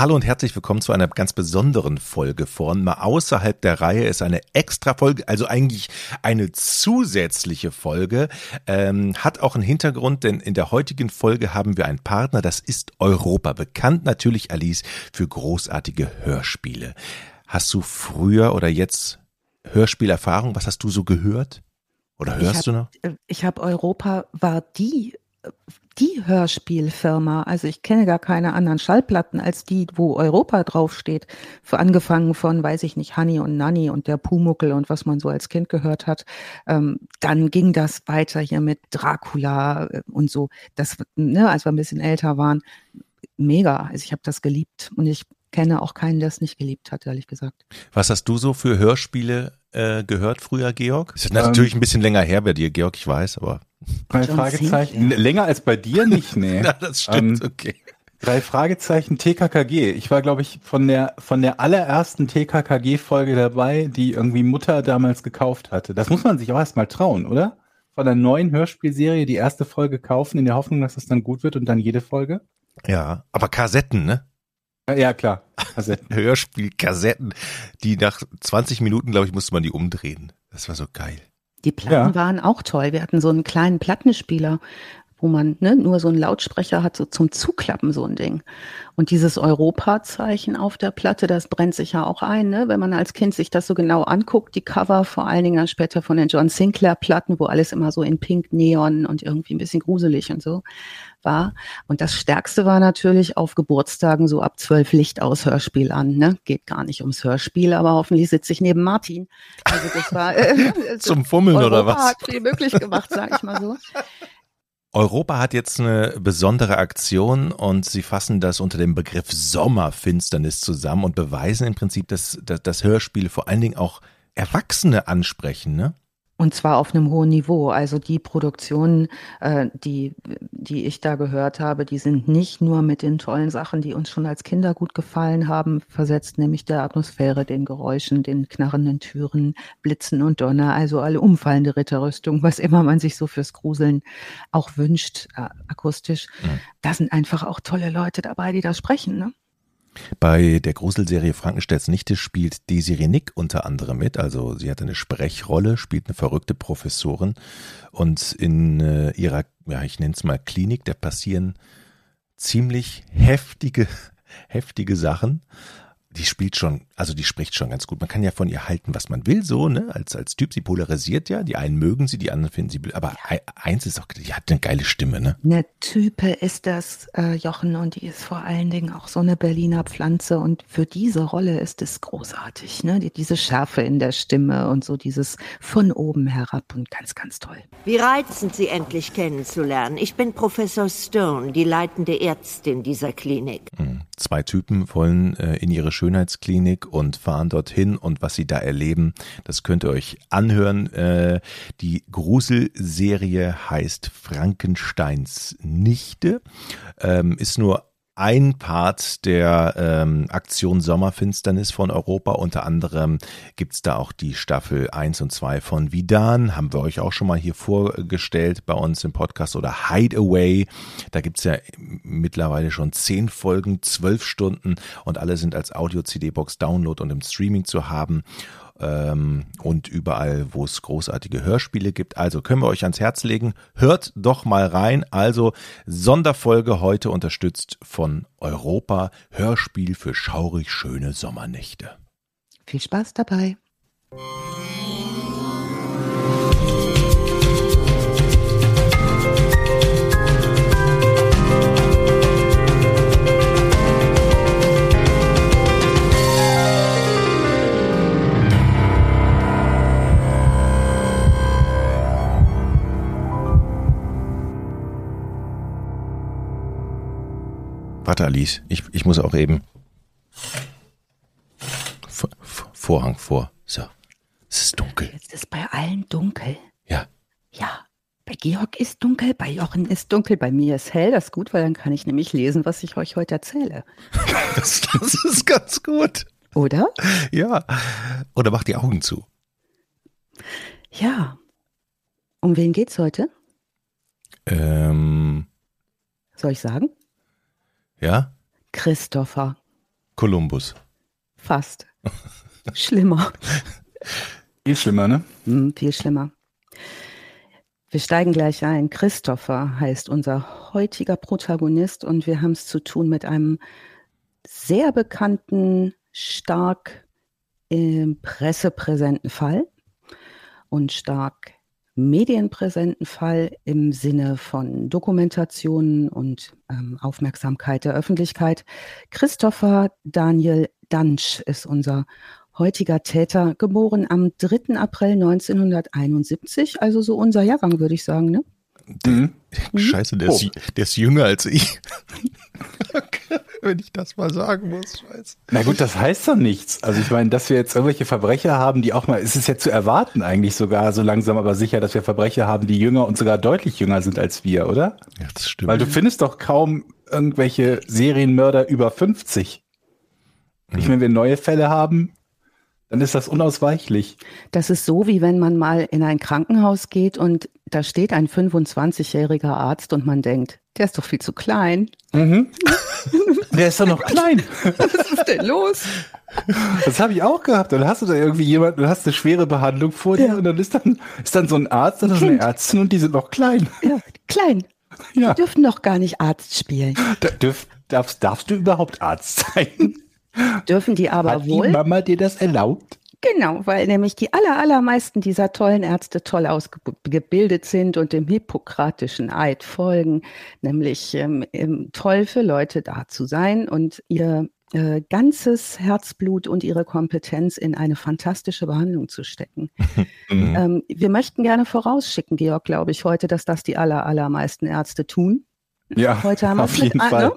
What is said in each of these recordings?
Hallo und herzlich willkommen zu einer ganz besonderen Folge von Mal außerhalb der Reihe ist eine extra Folge, also eigentlich eine zusätzliche Folge, ähm, hat auch einen Hintergrund, denn in der heutigen Folge haben wir einen Partner, das ist Europa, bekannt natürlich Alice für großartige Hörspiele. Hast du früher oder jetzt Hörspielerfahrung? Was hast du so gehört? Oder hörst hab, du noch? Äh, ich habe Europa war die die Hörspielfirma. Also ich kenne gar keine anderen Schallplatten als die, wo Europa draufsteht. Für angefangen von, weiß ich nicht, Honey und Nanny und der Pumuckel und was man so als Kind gehört hat. Ähm, dann ging das weiter hier mit Dracula äh, und so. Das, ne, als wir ein bisschen älter waren, mega. Also ich habe das geliebt und ich kenne auch keinen, der es nicht geliebt hat, ehrlich gesagt. Was hast du so für Hörspiele äh, gehört früher, Georg? Ist natürlich ähm, ein bisschen länger her bei dir, Georg, ich weiß, aber. Drei John Fragezeichen. Sinclair. Länger als bei dir nicht, nee. Na, das stimmt, ähm, okay. Drei Fragezeichen TKKG. Ich war, glaube ich, von der, von der allerersten TKKG-Folge dabei, die irgendwie Mutter damals gekauft hatte. Das muss man sich auch erstmal trauen, oder? Von der neuen Hörspielserie die erste Folge kaufen, in der Hoffnung, dass es dann gut wird und dann jede Folge. Ja, aber Kassetten, ne? Ja, klar. Kassetten. Hörspielkassetten, die nach 20 Minuten, glaube ich, musste man die umdrehen. Das war so geil. Die Platten ja. waren auch toll. Wir hatten so einen kleinen Plattenspieler, wo man ne, nur so einen Lautsprecher hat, so zum Zuklappen so ein Ding. Und dieses Europa-Zeichen auf der Platte, das brennt sich ja auch ein, ne? wenn man als Kind sich das so genau anguckt, die Cover vor allen Dingen dann später von den John Sinclair-Platten, wo alles immer so in Pink, Neon und irgendwie ein bisschen gruselig und so war. Und das Stärkste war natürlich auf Geburtstagen so ab zwölf Licht aus Hörspiel an. Ne? Geht gar nicht ums Hörspiel, aber hoffentlich sitze ich neben Martin. Also das war äh, zum Fummeln Europa oder was? Hat viel möglich gemacht, sag ich mal so. Europa hat jetzt eine besondere Aktion und sie fassen das unter dem Begriff Sommerfinsternis zusammen und beweisen im Prinzip, dass, dass das Hörspiel vor allen Dingen auch Erwachsene ansprechen, ne? Und zwar auf einem hohen Niveau. Also die Produktionen, äh, die, die ich da gehört habe, die sind nicht nur mit den tollen Sachen, die uns schon als Kinder gut gefallen haben, versetzt, nämlich der Atmosphäre, den Geräuschen, den knarrenden Türen, Blitzen und Donner, also alle umfallende Ritterrüstung, was immer man sich so fürs Gruseln auch wünscht, äh, akustisch. Mhm. Da sind einfach auch tolle Leute dabei, die da sprechen. Ne? Bei der Gruselserie Frankensteins Nichte spielt Desiree Nick unter anderem mit. Also sie hat eine Sprechrolle, spielt eine verrückte Professorin. Und in äh, ihrer, ja, ich nenne es mal Klinik, da passieren ziemlich heftige, heftige Sachen die spielt schon, also die spricht schon ganz gut. Man kann ja von ihr halten, was man will, so, ne, als, als Typ. Sie polarisiert ja. Die einen mögen sie, die anderen finden sie, aber eins ist auch, die hat eine geile Stimme, ne? Eine Type ist das, äh, Jochen, und die ist vor allen Dingen auch so eine Berliner Pflanze. Und für diese Rolle ist es großartig, ne? Die, diese Schärfe in der Stimme und so dieses von oben herab und ganz, ganz toll. Wie reizend, Sie endlich kennenzulernen. Ich bin Professor Stone, die leitende Ärztin dieser Klinik. Mhm. Zwei Typen wollen äh, in ihre Schönheitsklinik und fahren dorthin und was sie da erleben, das könnt ihr euch anhören. Äh, die Gruselserie heißt Frankensteins Nichte, ähm, ist nur ein Part der ähm, Aktion Sommerfinsternis von Europa. Unter anderem gibt's da auch die Staffel 1 und 2 von Vidan, haben wir euch auch schon mal hier vorgestellt bei uns im Podcast oder Hideaway. Da gibt's ja mittlerweile schon zehn Folgen, zwölf Stunden und alle sind als Audio-CD-Box Download und im Streaming zu haben ähm, und überall, wo es großartige Hörspiele gibt. Also können wir euch ans Herz legen. Hört doch mal rein. Also Sonderfolge heute unterstützt von Europa. Hörspiel für schaurig schöne Sommernächte. Viel Spaß dabei. Warte, Alice, ich, ich muss auch eben. V Vorhang vor. So. Es ist dunkel. Jetzt ist bei allen dunkel. Ja. Ja. Bei Georg ist dunkel, bei Jochen ist dunkel, bei mir ist hell. Das ist gut, weil dann kann ich nämlich lesen, was ich euch heute erzähle. das, das ist ganz gut. Oder? Ja. Oder mach die Augen zu. Ja. Um wen geht's heute? Ähm. Soll ich sagen? Ja? Christopher. Kolumbus. Fast. Schlimmer. Viel schlimmer, ne? Hm, viel schlimmer. Wir steigen gleich ein. Christopher heißt unser heutiger Protagonist und wir haben es zu tun mit einem sehr bekannten, stark im pressepräsenten Fall und stark medienpräsenten Fall im Sinne von Dokumentationen und ähm, Aufmerksamkeit der Öffentlichkeit. Christopher Daniel Dansch ist unser heutiger Täter, geboren am 3. April 1971, also so unser Jahrgang, würde ich sagen, ne? Mhm. Scheiße, der, oh. ist, der ist jünger als ich. Wenn ich das mal sagen muss, scheiße. Na gut, das heißt doch nichts. Also ich meine, dass wir jetzt irgendwelche Verbrecher haben, die auch mal, es ist ja zu erwarten eigentlich sogar so langsam, aber sicher, dass wir Verbrecher haben, die jünger und sogar deutlich jünger sind als wir, oder? Ja, das stimmt. Weil du findest doch kaum irgendwelche Serienmörder über 50. Mhm. Ich, wenn wir neue Fälle haben, dann ist das unausweichlich. Das ist so, wie wenn man mal in ein Krankenhaus geht und da steht ein 25-jähriger Arzt und man denkt, der ist doch viel zu klein. Mhm. der ist doch noch klein. Was ist denn los? Das habe ich auch gehabt. Dann hast du da irgendwie jemanden, du hast eine schwere Behandlung vor dir ja. und dann ist dann, ist dann so ein Arzt und eine Ärztin und die sind noch klein. Ja, klein. Ja. Die dürfen doch gar nicht Arzt spielen. Da, dürf, darfst, darfst du überhaupt Arzt sein? Dürfen die aber Hat wohl. Die Mama dir das erlaubt? Genau, weil nämlich die aller, allermeisten dieser tollen Ärzte toll ausgebildet sind und dem hippokratischen Eid folgen, nämlich ähm, toll für Leute da zu sein und ihr äh, ganzes Herzblut und ihre Kompetenz in eine fantastische Behandlung zu stecken. mhm. ähm, wir möchten gerne vorausschicken, Georg, glaube ich, heute, dass das die aller, allermeisten Ärzte tun. Ja, heute haben auf jeden mit, Fall. Ne?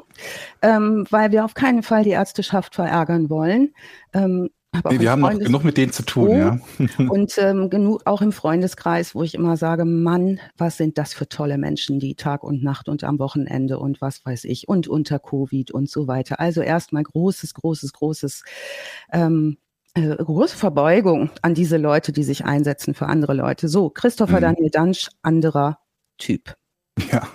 Ähm, weil wir auf keinen Fall die Ärzteschaft verärgern wollen. Ähm, nee, wir haben noch genug mit denen zu tun, oh, ja. und ähm, genug auch im Freundeskreis, wo ich immer sage, Mann, was sind das für tolle Menschen, die Tag und Nacht und am Wochenende und was weiß ich und unter Covid und so weiter. Also erstmal großes, großes, großes ähm, äh, große Verbeugung an diese Leute, die sich einsetzen für andere Leute. So, Christopher mhm. Daniel Dansch, anderer Typ. Ja,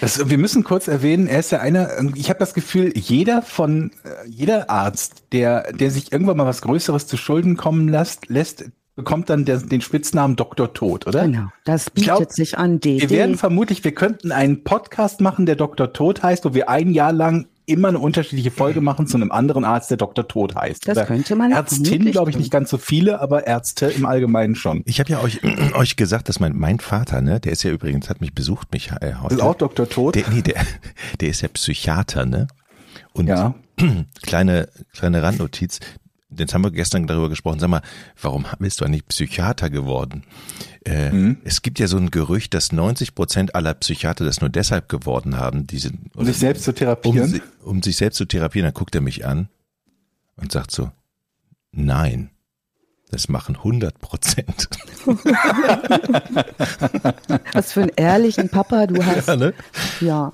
das, wir müssen kurz erwähnen, er ist ja einer, ich habe das Gefühl, jeder von, äh, jeder Arzt, der, der sich irgendwann mal was Größeres zu Schulden kommen lässt, lässt bekommt dann der, den Spitznamen Doktor Tod, oder? Genau, das bietet glaub, sich an. DD. Wir werden vermutlich, wir könnten einen Podcast machen, der Doktor Tod heißt, wo wir ein Jahr lang immer eine unterschiedliche Folge machen zu einem anderen Arzt, der Dr. Tod heißt. Das Oder könnte man. Ärztin, glaube ich, nicht ganz so viele, aber Ärzte im Allgemeinen schon. Ich habe ja euch, euch gesagt, dass mein, mein Vater, ne, der ist ja übrigens, hat mich besucht, mich äh, heute. Ist auch Dr. Tod? Der, nee, der, der ist ja Psychiater, ne? Und ja. kleine, kleine Randnotiz, Jetzt haben wir gestern darüber gesprochen. Sag mal, warum bist du eigentlich Psychiater geworden? Äh, mhm. Es gibt ja so ein Gerücht, dass 90 Prozent aller Psychiater das nur deshalb geworden haben, diese, um sich selbst zu therapieren. Um, um sich selbst zu therapieren. Dann guckt er mich an und sagt so, nein. Das machen 100 Prozent. Was für einen ehrlichen Papa du hast. Ja, ne? ja.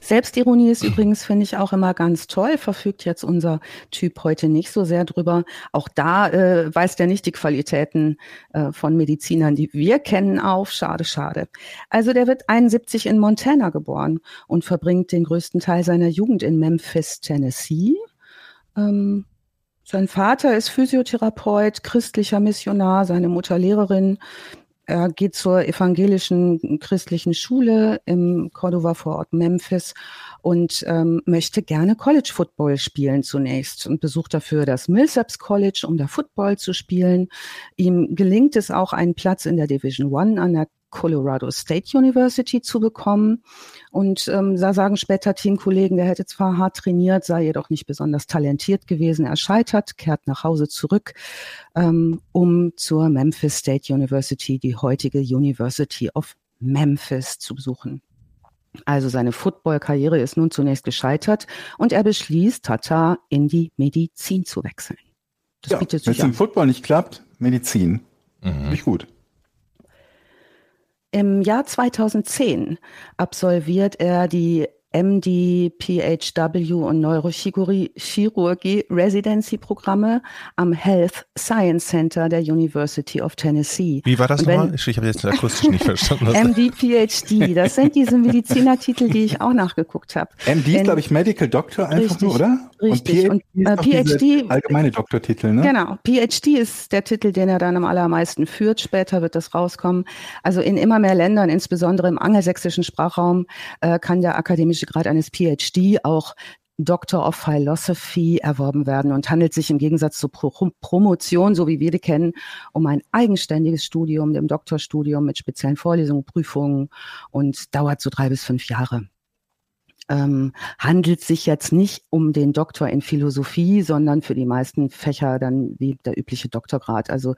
Selbstironie ist übrigens, finde ich, auch immer ganz toll, verfügt jetzt unser Typ heute nicht so sehr drüber. Auch da äh, weist er nicht die Qualitäten äh, von Medizinern, die wir kennen, auf. Schade, schade. Also der wird 71 in Montana geboren und verbringt den größten Teil seiner Jugend in Memphis, Tennessee. Ähm, sein Vater ist Physiotherapeut, christlicher Missionar, seine Mutter Lehrerin. Er geht zur evangelischen christlichen Schule im Cordova Vorort Memphis und ähm, möchte gerne College Football spielen zunächst und besucht dafür das Millsaps College, um da Football zu spielen. Ihm gelingt es auch, einen Platz in der Division One an der Colorado State University zu bekommen. Und ähm, da sagen später Teamkollegen, der hätte zwar hart trainiert, sei jedoch nicht besonders talentiert gewesen. Er scheitert, kehrt nach Hause zurück, ähm, um zur Memphis State University, die heutige University of Memphis, zu besuchen. Also seine Football-Karriere ist nun zunächst gescheitert und er beschließt, Tata in die Medizin zu wechseln. Das ja, Wenn es im Football nicht klappt, Medizin. Mhm. Nicht gut. Im Jahr 2010 absolviert er die MD, PHW und Neurochirurgie Residency Programme am Health Science Center der University of Tennessee. Wie war das nochmal? Ich, ich habe jetzt akustisch nicht verstanden. MD, PhD, das sind diese Medizinertitel, die ich auch nachgeguckt habe. MD ist, glaube ich, Medical Doctor einfach richtig, nur, oder? Richtig. Und PhD, und, äh, PhD allgemeine Doktortitel, ne? Genau. PhD ist der Titel, den er dann am allermeisten führt. Später wird das rauskommen. Also in immer mehr Ländern, insbesondere im angelsächsischen Sprachraum, äh, kann der akademische Grad eines PhD auch Doctor of Philosophy erworben werden und handelt sich im Gegensatz zur Pro Promotion, so wie wir die kennen, um ein eigenständiges Studium, dem Doktorstudium mit speziellen Vorlesungen, Prüfungen und dauert so drei bis fünf Jahre ähm, handelt sich jetzt nicht um den Doktor in Philosophie, sondern für die meisten Fächer dann wie der übliche Doktorgrad. Also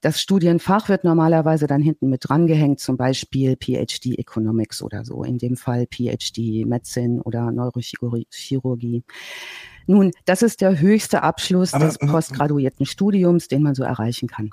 das Studienfach wird normalerweise dann hinten mit drangehängt, zum Beispiel PhD Economics oder so, in dem Fall PhD Medicine oder Neurochirurgie. Nun, das ist der höchste Abschluss Aber, des postgraduierten Studiums, den man so erreichen kann.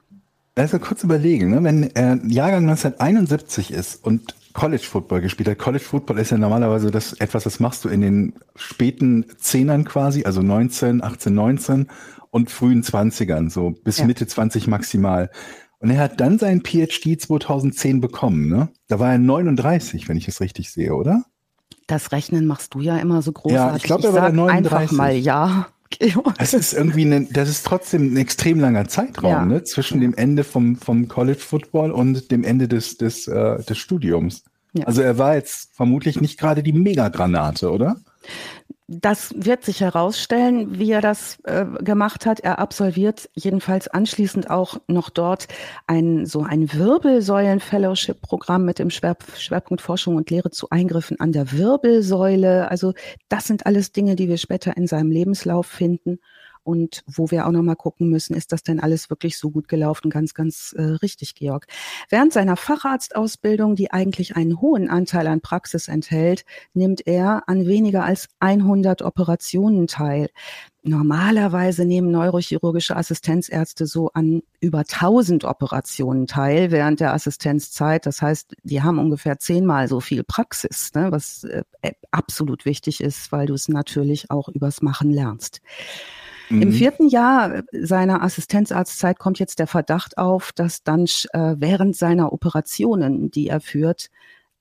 Also kurz überlegen, ne? wenn äh, Jahrgang 1971 ist und College Football gespielt hat. College Football ist ja normalerweise das etwas, das machst du in den späten Zehnern quasi, also 19, 18, 19 und frühen 20ern, so bis ja. Mitte 20 maximal. Und er hat dann seinen PhD 2010 bekommen, ne? Da war er 39, wenn ich es richtig sehe, oder? Das Rechnen machst du ja immer so großartig. Ja, ich glaube, er war 39. Einfach mal ja. Das ist irgendwie, eine, das ist trotzdem ein extrem langer Zeitraum, ja. ne? Zwischen dem Ende vom, vom College Football und dem Ende des, des, äh, des Studiums. Ja. Also er war jetzt vermutlich nicht gerade die Megagranate, oder? Das wird sich herausstellen, wie er das äh, gemacht hat. Er absolviert jedenfalls anschließend auch noch dort ein so ein Wirbelsäulen-Fellowship-Programm mit dem Schwer Schwerpunkt Forschung und Lehre zu Eingriffen an der Wirbelsäule. Also das sind alles Dinge, die wir später in seinem Lebenslauf finden. Und wo wir auch nochmal gucken müssen, ist das denn alles wirklich so gut gelaufen? Ganz, ganz äh, richtig, Georg. Während seiner Facharztausbildung, die eigentlich einen hohen Anteil an Praxis enthält, nimmt er an weniger als 100 Operationen teil. Normalerweise nehmen neurochirurgische Assistenzärzte so an über 1000 Operationen teil während der Assistenzzeit. Das heißt, die haben ungefähr zehnmal so viel Praxis, ne, was äh, absolut wichtig ist, weil du es natürlich auch übers Machen lernst. Mhm. Im vierten Jahr seiner Assistenzarztzeit kommt jetzt der Verdacht auf, dass Dunsch äh, während seiner Operationen, die er führt,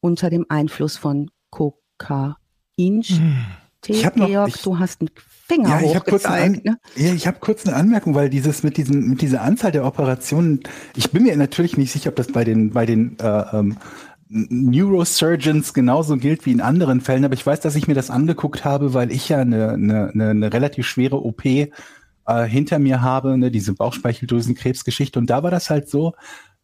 unter dem Einfluss von Kokain mhm. Ich hab noch, Georg, ich, du hast einen Finger ja, ich habe kurz, eine, ne? ja, ich hab kurz eine Anmerkung, weil dieses mit diesem mit dieser Anzahl der Operationen, ich bin mir natürlich nicht sicher, ob das bei den bei den äh, ähm, Neurosurgeons genauso gilt wie in anderen Fällen, aber ich weiß, dass ich mir das angeguckt habe, weil ich ja eine, eine, eine relativ schwere OP äh, hinter mir habe, ne, diese Bauchspeicheldrüsenkrebsgeschichte. Und da war das halt so,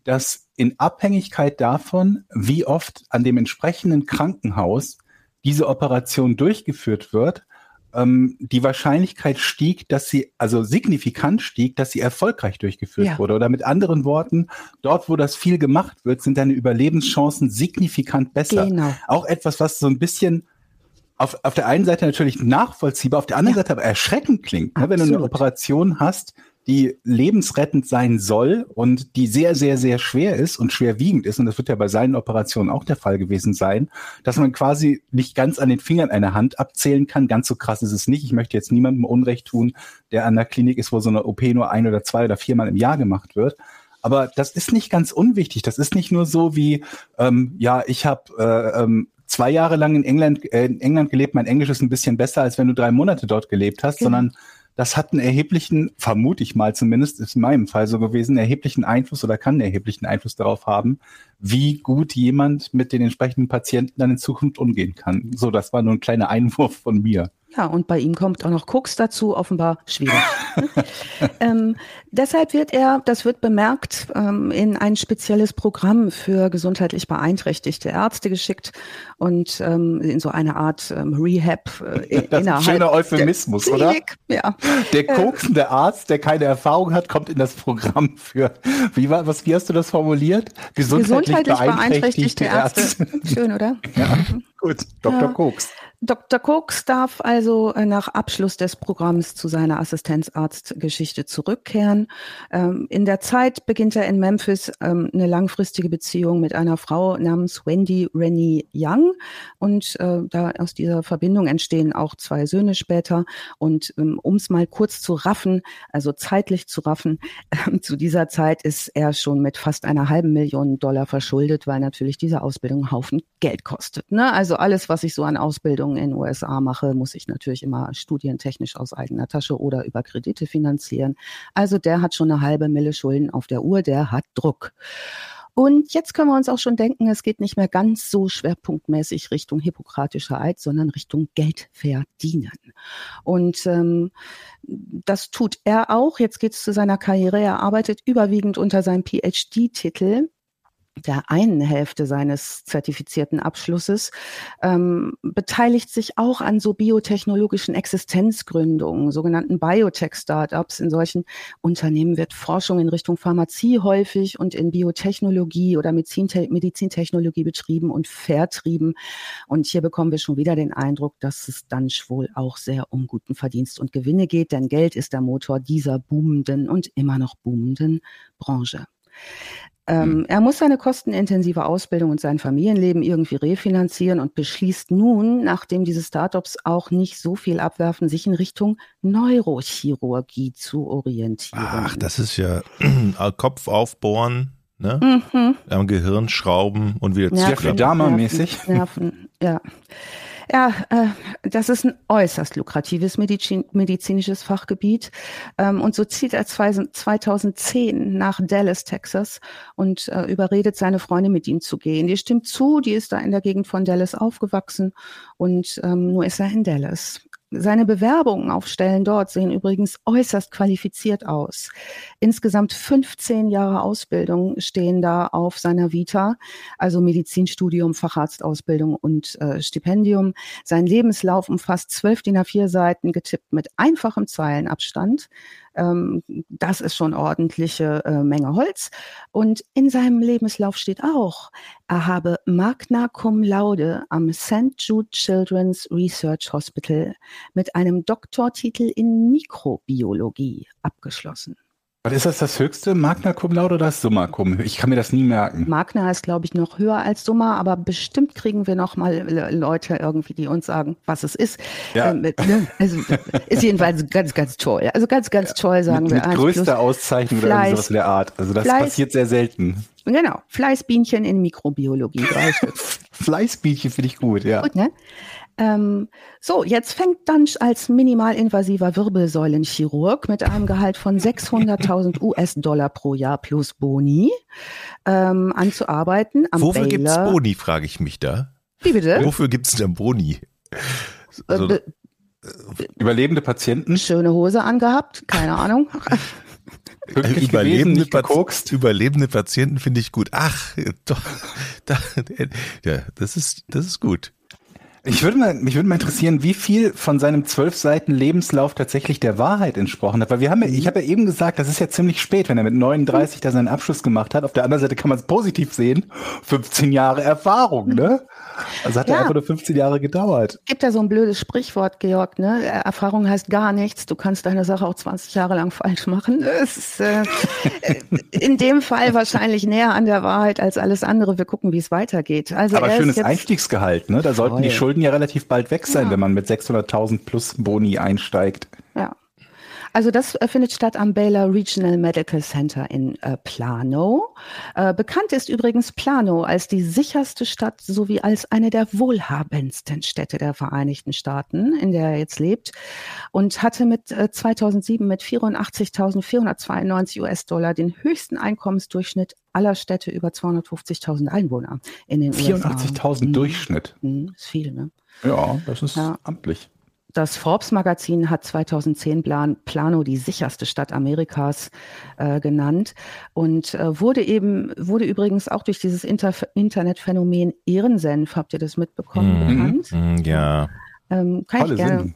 dass in Abhängigkeit davon, wie oft an dem entsprechenden Krankenhaus diese Operation durchgeführt wird, ähm, die Wahrscheinlichkeit stieg, dass sie, also signifikant stieg, dass sie erfolgreich durchgeführt ja. wurde. Oder mit anderen Worten, dort, wo das viel gemacht wird, sind deine Überlebenschancen signifikant besser. Genau. Auch etwas, was so ein bisschen auf, auf der einen Seite natürlich nachvollziehbar, auf der anderen ja. Seite aber erschreckend klingt. Ne? Wenn du eine Operation hast, die lebensrettend sein soll und die sehr, sehr, sehr schwer ist und schwerwiegend ist, und das wird ja bei seinen Operationen auch der Fall gewesen sein, dass man quasi nicht ganz an den Fingern einer Hand abzählen kann. Ganz so krass ist es nicht. Ich möchte jetzt niemandem Unrecht tun, der an der Klinik ist, wo so eine OP nur ein oder zwei oder viermal im Jahr gemacht wird. Aber das ist nicht ganz unwichtig. Das ist nicht nur so wie, ähm, ja, ich habe äh, ähm, zwei Jahre lang in England, äh, in England gelebt, mein Englisch ist ein bisschen besser, als wenn du drei Monate dort gelebt hast, genau. sondern das hat einen erheblichen, vermute ich mal zumindest, ist in meinem Fall so gewesen, erheblichen Einfluss oder kann einen erheblichen Einfluss darauf haben, wie gut jemand mit den entsprechenden Patienten dann in Zukunft umgehen kann. So, das war nur ein kleiner Einwurf von mir. Ja, und bei ihm kommt auch noch Koks dazu, offenbar schwierig. ähm, deshalb wird er, das wird bemerkt, ähm, in ein spezielles Programm für gesundheitlich beeinträchtigte Ärzte geschickt und ähm, in so eine Art ähm, Rehab äh, das ein schöner Euphemismus, oder? Ja. Der äh, koksende Arzt, der keine Erfahrung hat, kommt in das Programm für, wie, war, was, wie hast du das formuliert? Gesundheitlich, gesundheitlich beeinträchtigte, beeinträchtigte Ärzte. Ärzte. Schön, oder? Ja, gut. Dr. Ja. Koks. Dr. Cooks darf also äh, nach Abschluss des Programms zu seiner Assistenzarztgeschichte zurückkehren. Ähm, in der Zeit beginnt er in Memphis ähm, eine langfristige Beziehung mit einer Frau namens Wendy Rennie Young. Und äh, da aus dieser Verbindung entstehen auch zwei Söhne später. Und ähm, um es mal kurz zu raffen, also zeitlich zu raffen, zu dieser Zeit ist er schon mit fast einer halben Million Dollar verschuldet, weil natürlich diese Ausbildung einen Haufen Geld kostet. Ne? Also Also alles, was ich so an Ausbildungen in den USA mache, muss ich natürlich immer studientechnisch aus eigener Tasche oder über Kredite finanzieren. Also der hat schon eine halbe Mille Schulden auf der Uhr, der hat Druck. Und jetzt können wir uns auch schon denken, es geht nicht mehr ganz so schwerpunktmäßig Richtung hippokratischer Eid, sondern Richtung Geld verdienen. Und ähm, das tut er auch. Jetzt geht es zu seiner Karriere. Er arbeitet überwiegend unter seinem PhD-Titel der einen Hälfte seines zertifizierten Abschlusses, ähm, beteiligt sich auch an so biotechnologischen Existenzgründungen, sogenannten Biotech-Startups. In solchen Unternehmen wird Forschung in Richtung Pharmazie häufig und in Biotechnologie oder Medizintechnologie betrieben und vertrieben. Und hier bekommen wir schon wieder den Eindruck, dass es dann wohl auch sehr um guten Verdienst und Gewinne geht, denn Geld ist der Motor dieser boomenden und immer noch boomenden Branche. Ähm, mhm. Er muss seine kostenintensive Ausbildung und sein Familienleben irgendwie refinanzieren und beschließt nun, nachdem diese Startups auch nicht so viel abwerfen, sich in Richtung Neurochirurgie zu orientieren. Ach, das ist ja Kopf aufbohren, ne? Mhm. Am Gehirn schrauben und wieder Nerven, Jeffrey Dahmer mäßig. Nerven, ja. Ja, äh, das ist ein äußerst lukratives Medizin, medizinisches Fachgebiet. Ähm, und so zieht er 2010 nach Dallas, Texas und äh, überredet seine Freundin, mit ihm zu gehen. Die stimmt zu, die ist da in der Gegend von Dallas aufgewachsen und ähm, nur ist er in Dallas. Seine Bewerbungen auf Stellen dort sehen übrigens äußerst qualifiziert aus. Insgesamt 15 Jahre Ausbildung stehen da auf seiner Vita, also Medizinstudium, Facharztausbildung und äh, Stipendium. Sein Lebenslauf umfasst zwölf DIN A4 Seiten, getippt mit einfachem Zeilenabstand. Ähm, das ist schon ordentliche äh, Menge Holz. Und in seinem Lebenslauf steht auch, er habe Magna Cum Laude am St. Jude Children's Research Hospital mit einem Doktortitel in Mikrobiologie abgeschlossen. Was ist das das höchste? Magna Cum Laude oder das Summa Cum? Ich kann mir das nie merken. Magna ist, glaube ich, noch höher als Summa, aber bestimmt kriegen wir noch mal Leute irgendwie, die uns sagen, was es ist. Ja. Ähm, ne? Also ist jedenfalls ganz, ganz toll. Also ganz, ganz ja. toll, sagen mit, wir. Mit größter Auszeichnung Fleiß, oder sowas in der Art. Also das Fleiß, passiert sehr selten. Genau. Fleißbienchen in Mikrobiologie. Fleißbienchen finde ich gut, ja. Gut, ne? Ähm, so, jetzt fängt dann als minimalinvasiver Wirbelsäulenchirurg mit einem Gehalt von 600.000 US-Dollar pro Jahr plus Boni ähm, an zu arbeiten. Am Wofür gibt es Boni, frage ich mich da. Wie bitte? Wofür gibt es denn Boni? Also, äh, Überlebende Patienten? Schöne Hose angehabt, keine Ahnung. Überlebende, Pat Überlebende Patienten finde ich gut. Ach, doch, da, ja, das ist, das ist gut. Ich würde mal, mich würde mal interessieren, wie viel von seinem zwölf Seiten Lebenslauf tatsächlich der Wahrheit entsprochen hat. Weil wir haben, ja, ich habe ja eben gesagt, das ist ja ziemlich spät, wenn er mit 39 da seinen Abschluss gemacht hat. Auf der anderen Seite kann man es positiv sehen. 15 Jahre Erfahrung, ne? Also hat ja. er einfach nur 15 Jahre gedauert. Gibt ja so ein blödes Sprichwort, Georg, ne? Erfahrung heißt gar nichts. Du kannst deine Sache auch 20 Jahre lang falsch machen. Es ist äh, in dem Fall wahrscheinlich näher an der Wahrheit als alles andere. Wir gucken, wie es weitergeht. Also Aber schönes Einstiegsgehalt, ne? Da sollten voll. die Schulden ja relativ bald weg sein, ja. wenn man mit 600.000 plus Boni einsteigt. Ja. Also das äh, findet statt am Baylor Regional Medical Center in äh, Plano. Äh, bekannt ist übrigens Plano als die sicherste Stadt sowie als eine der wohlhabendsten Städte der Vereinigten Staaten, in der er jetzt lebt und hatte mit äh, 2007 mit 84.492 US-Dollar den höchsten Einkommensdurchschnitt aller Städte über 250.000 Einwohner in den 84.000 mhm. Durchschnitt. Mhm, ist viel, ne? Ja, das ist ja. amtlich. Das Forbes-Magazin hat 2010 Plan, Plano die sicherste Stadt Amerikas äh, genannt und äh, wurde eben, wurde übrigens auch durch dieses Inter Internetphänomen Ehrensenf, habt ihr das mitbekommen, mhm. bekannt? Mhm, ja. Ähm, kann Tolle ich gerne Sinn.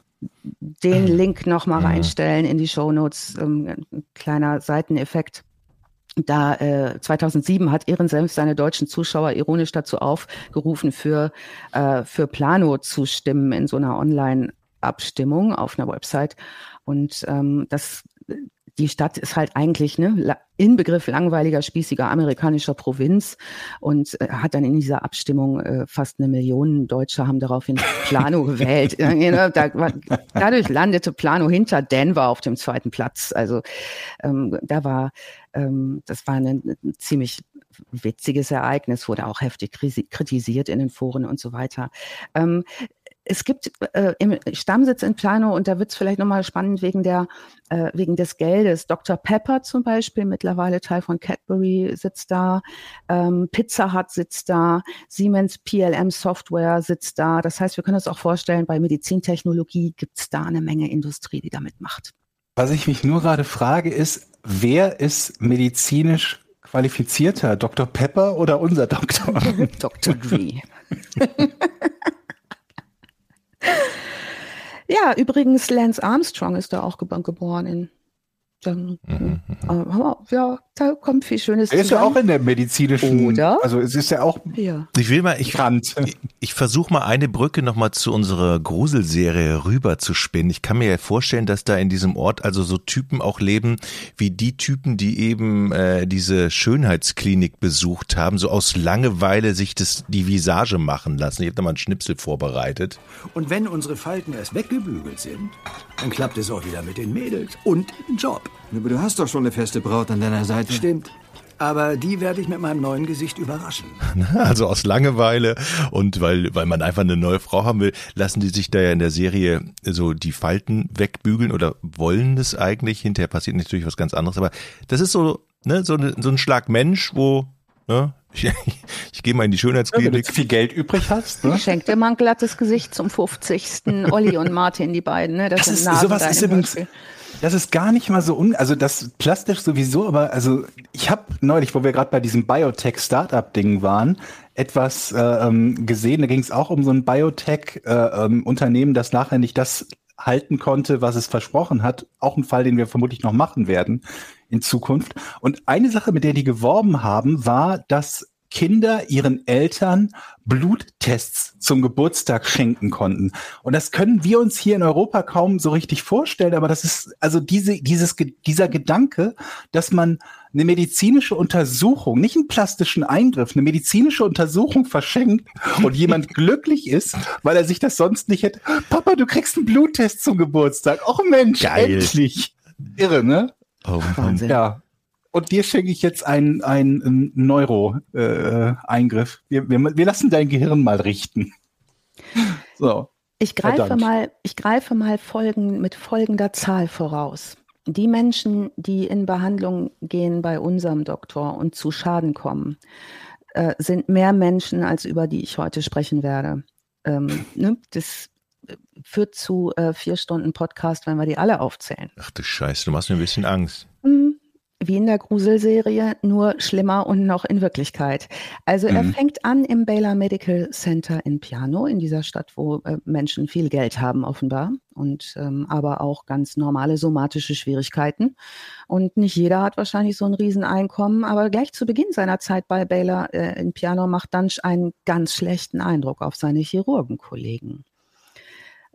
den Link nochmal mhm. reinstellen in die Shownotes, ähm, ein kleiner Seiteneffekt. Da äh, 2007 hat Ehrensenf seine deutschen Zuschauer ironisch dazu aufgerufen, für, äh, für Plano zu stimmen in so einer Online- Abstimmung auf einer Website. Und ähm, das die Stadt ist halt eigentlich ne, Inbegriff langweiliger, spießiger amerikanischer Provinz und äh, hat dann in dieser Abstimmung äh, fast eine Million Deutsche haben daraufhin Plano gewählt. da, dadurch landete Plano hinter Denver auf dem zweiten Platz. Also ähm, da war ähm, das war ein, ein ziemlich witziges Ereignis, wurde auch heftig kritisiert in den Foren und so weiter. Ähm, es gibt äh, im Stammsitz in Plano, und da wird es vielleicht nochmal spannend wegen der, äh, wegen des Geldes. Dr. Pepper zum Beispiel, mittlerweile Teil von Cadbury, sitzt da, ähm, Pizza Hut sitzt da, Siemens PLM Software sitzt da. Das heißt, wir können uns auch vorstellen, bei Medizintechnologie gibt es da eine Menge Industrie, die damit macht. Was ich mich nur gerade frage, ist, wer ist medizinisch qualifizierter, Dr. Pepper oder unser Doktor? Dr. Dre. Ja, übrigens, Lance Armstrong ist da auch geboren in dann mhm, äh, ja, da kommt viel Schönes. Er ist ja auch in der medizinischen. Oder? Also es ist ja auch. Ja. Ich will mal, ich, ich, ich versuche mal eine Brücke nochmal zu unserer Gruselserie rüber zu spinnen. Ich kann mir ja vorstellen, dass da in diesem Ort also so Typen auch leben, wie die Typen, die eben äh, diese Schönheitsklinik besucht haben, so aus Langeweile sich das die Visage machen lassen. Ich habe da mal einen Schnipsel vorbereitet. Und wenn unsere Falten erst weggebügelt sind, dann klappt es auch wieder mit den Mädels und Job. Aber du hast doch schon eine feste Braut an deiner Seite. Stimmt. Aber die werde ich mit meinem neuen Gesicht überraschen. Also aus Langeweile und weil, weil man einfach eine neue Frau haben will, lassen die sich da ja in der Serie so die Falten wegbügeln oder wollen es eigentlich. Hinterher passiert natürlich was ganz anderes. Aber das ist so, ne, so, eine, so ein Schlag Mensch, wo, ne, ich, ich gehe mal in die Schönheitsklinik. Ja, wenn du viel Geld übrig hast. Ne? Schenk dir mal ein glattes Gesicht zum 50. Olli und Martin, die beiden. Ne? Das, das ist, sowas ist übrigens, das ist gar nicht mal so un, also das plastisch sowieso, aber also ich habe neulich, wo wir gerade bei diesem Biotech-Startup-Ding waren, etwas äh, ähm, gesehen. Da ging es auch um so ein Biotech-Unternehmen, äh, ähm, das nachher nicht das halten konnte, was es versprochen hat. Auch ein Fall, den wir vermutlich noch machen werden in Zukunft. Und eine Sache, mit der die geworben haben, war, dass Kinder ihren Eltern Bluttests zum Geburtstag schenken konnten. Und das können wir uns hier in Europa kaum so richtig vorstellen, aber das ist also diese, dieses, dieser Gedanke, dass man eine medizinische Untersuchung, nicht einen plastischen Eingriff, eine medizinische Untersuchung verschenkt und jemand glücklich ist, weil er sich das sonst nicht hätte. Papa, du kriegst einen Bluttest zum Geburtstag. Och Mensch, Geil. endlich. Irre, ne? Oh, Wahnsinn. Ja. Und dir schenke ich jetzt einen, einen Neuro-Eingriff. Äh, wir, wir, wir lassen dein Gehirn mal richten. So. Ich greife mal, ich greife mal Folgen mit folgender Zahl voraus. Die Menschen, die in Behandlung gehen bei unserem Doktor und zu Schaden kommen, äh, sind mehr Menschen, als über die ich heute sprechen werde. Ähm, ne, das führt zu äh, vier Stunden Podcast, wenn wir die alle aufzählen. Ach du Scheiße, du machst mir ein bisschen Angst. Mhm wie in der Gruselserie, nur schlimmer und noch in Wirklichkeit. Also mhm. er fängt an im Baylor Medical Center in Piano, in dieser Stadt, wo äh, Menschen viel Geld haben offenbar und ähm, aber auch ganz normale somatische Schwierigkeiten. Und nicht jeder hat wahrscheinlich so ein Rieseneinkommen, aber gleich zu Beginn seiner Zeit bei Baylor äh, in Piano macht Dunch einen ganz schlechten Eindruck auf seine Chirurgenkollegen.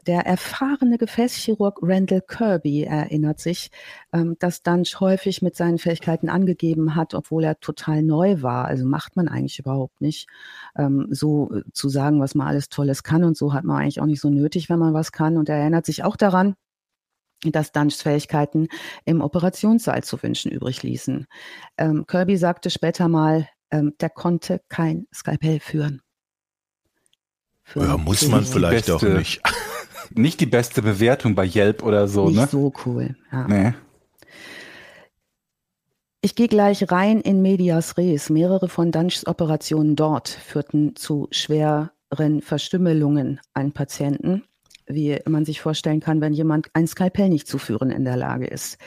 Der erfahrene Gefäßchirurg Randall Kirby erinnert sich, ähm, dass Dunch häufig mit seinen Fähigkeiten angegeben hat, obwohl er total neu war. Also macht man eigentlich überhaupt nicht, ähm, so äh, zu sagen, was man alles Tolles kann. Und so hat man eigentlich auch nicht so nötig, wenn man was kann. Und er erinnert sich auch daran, dass Dunchs Fähigkeiten im Operationssaal zu wünschen übrig ließen. Ähm, Kirby sagte später mal, der konnte kein Skalpell führen. führen. Ja, muss man vielleicht auch nicht nicht die beste Bewertung bei Yelp oder so, nicht ne? so cool. Ja. Nee. Ich gehe gleich rein in Medias Res. Mehrere von Dunchs Operationen dort führten zu schweren Verstümmelungen an Patienten, wie man sich vorstellen kann, wenn jemand ein Skalpell nicht zu führen in der Lage ist.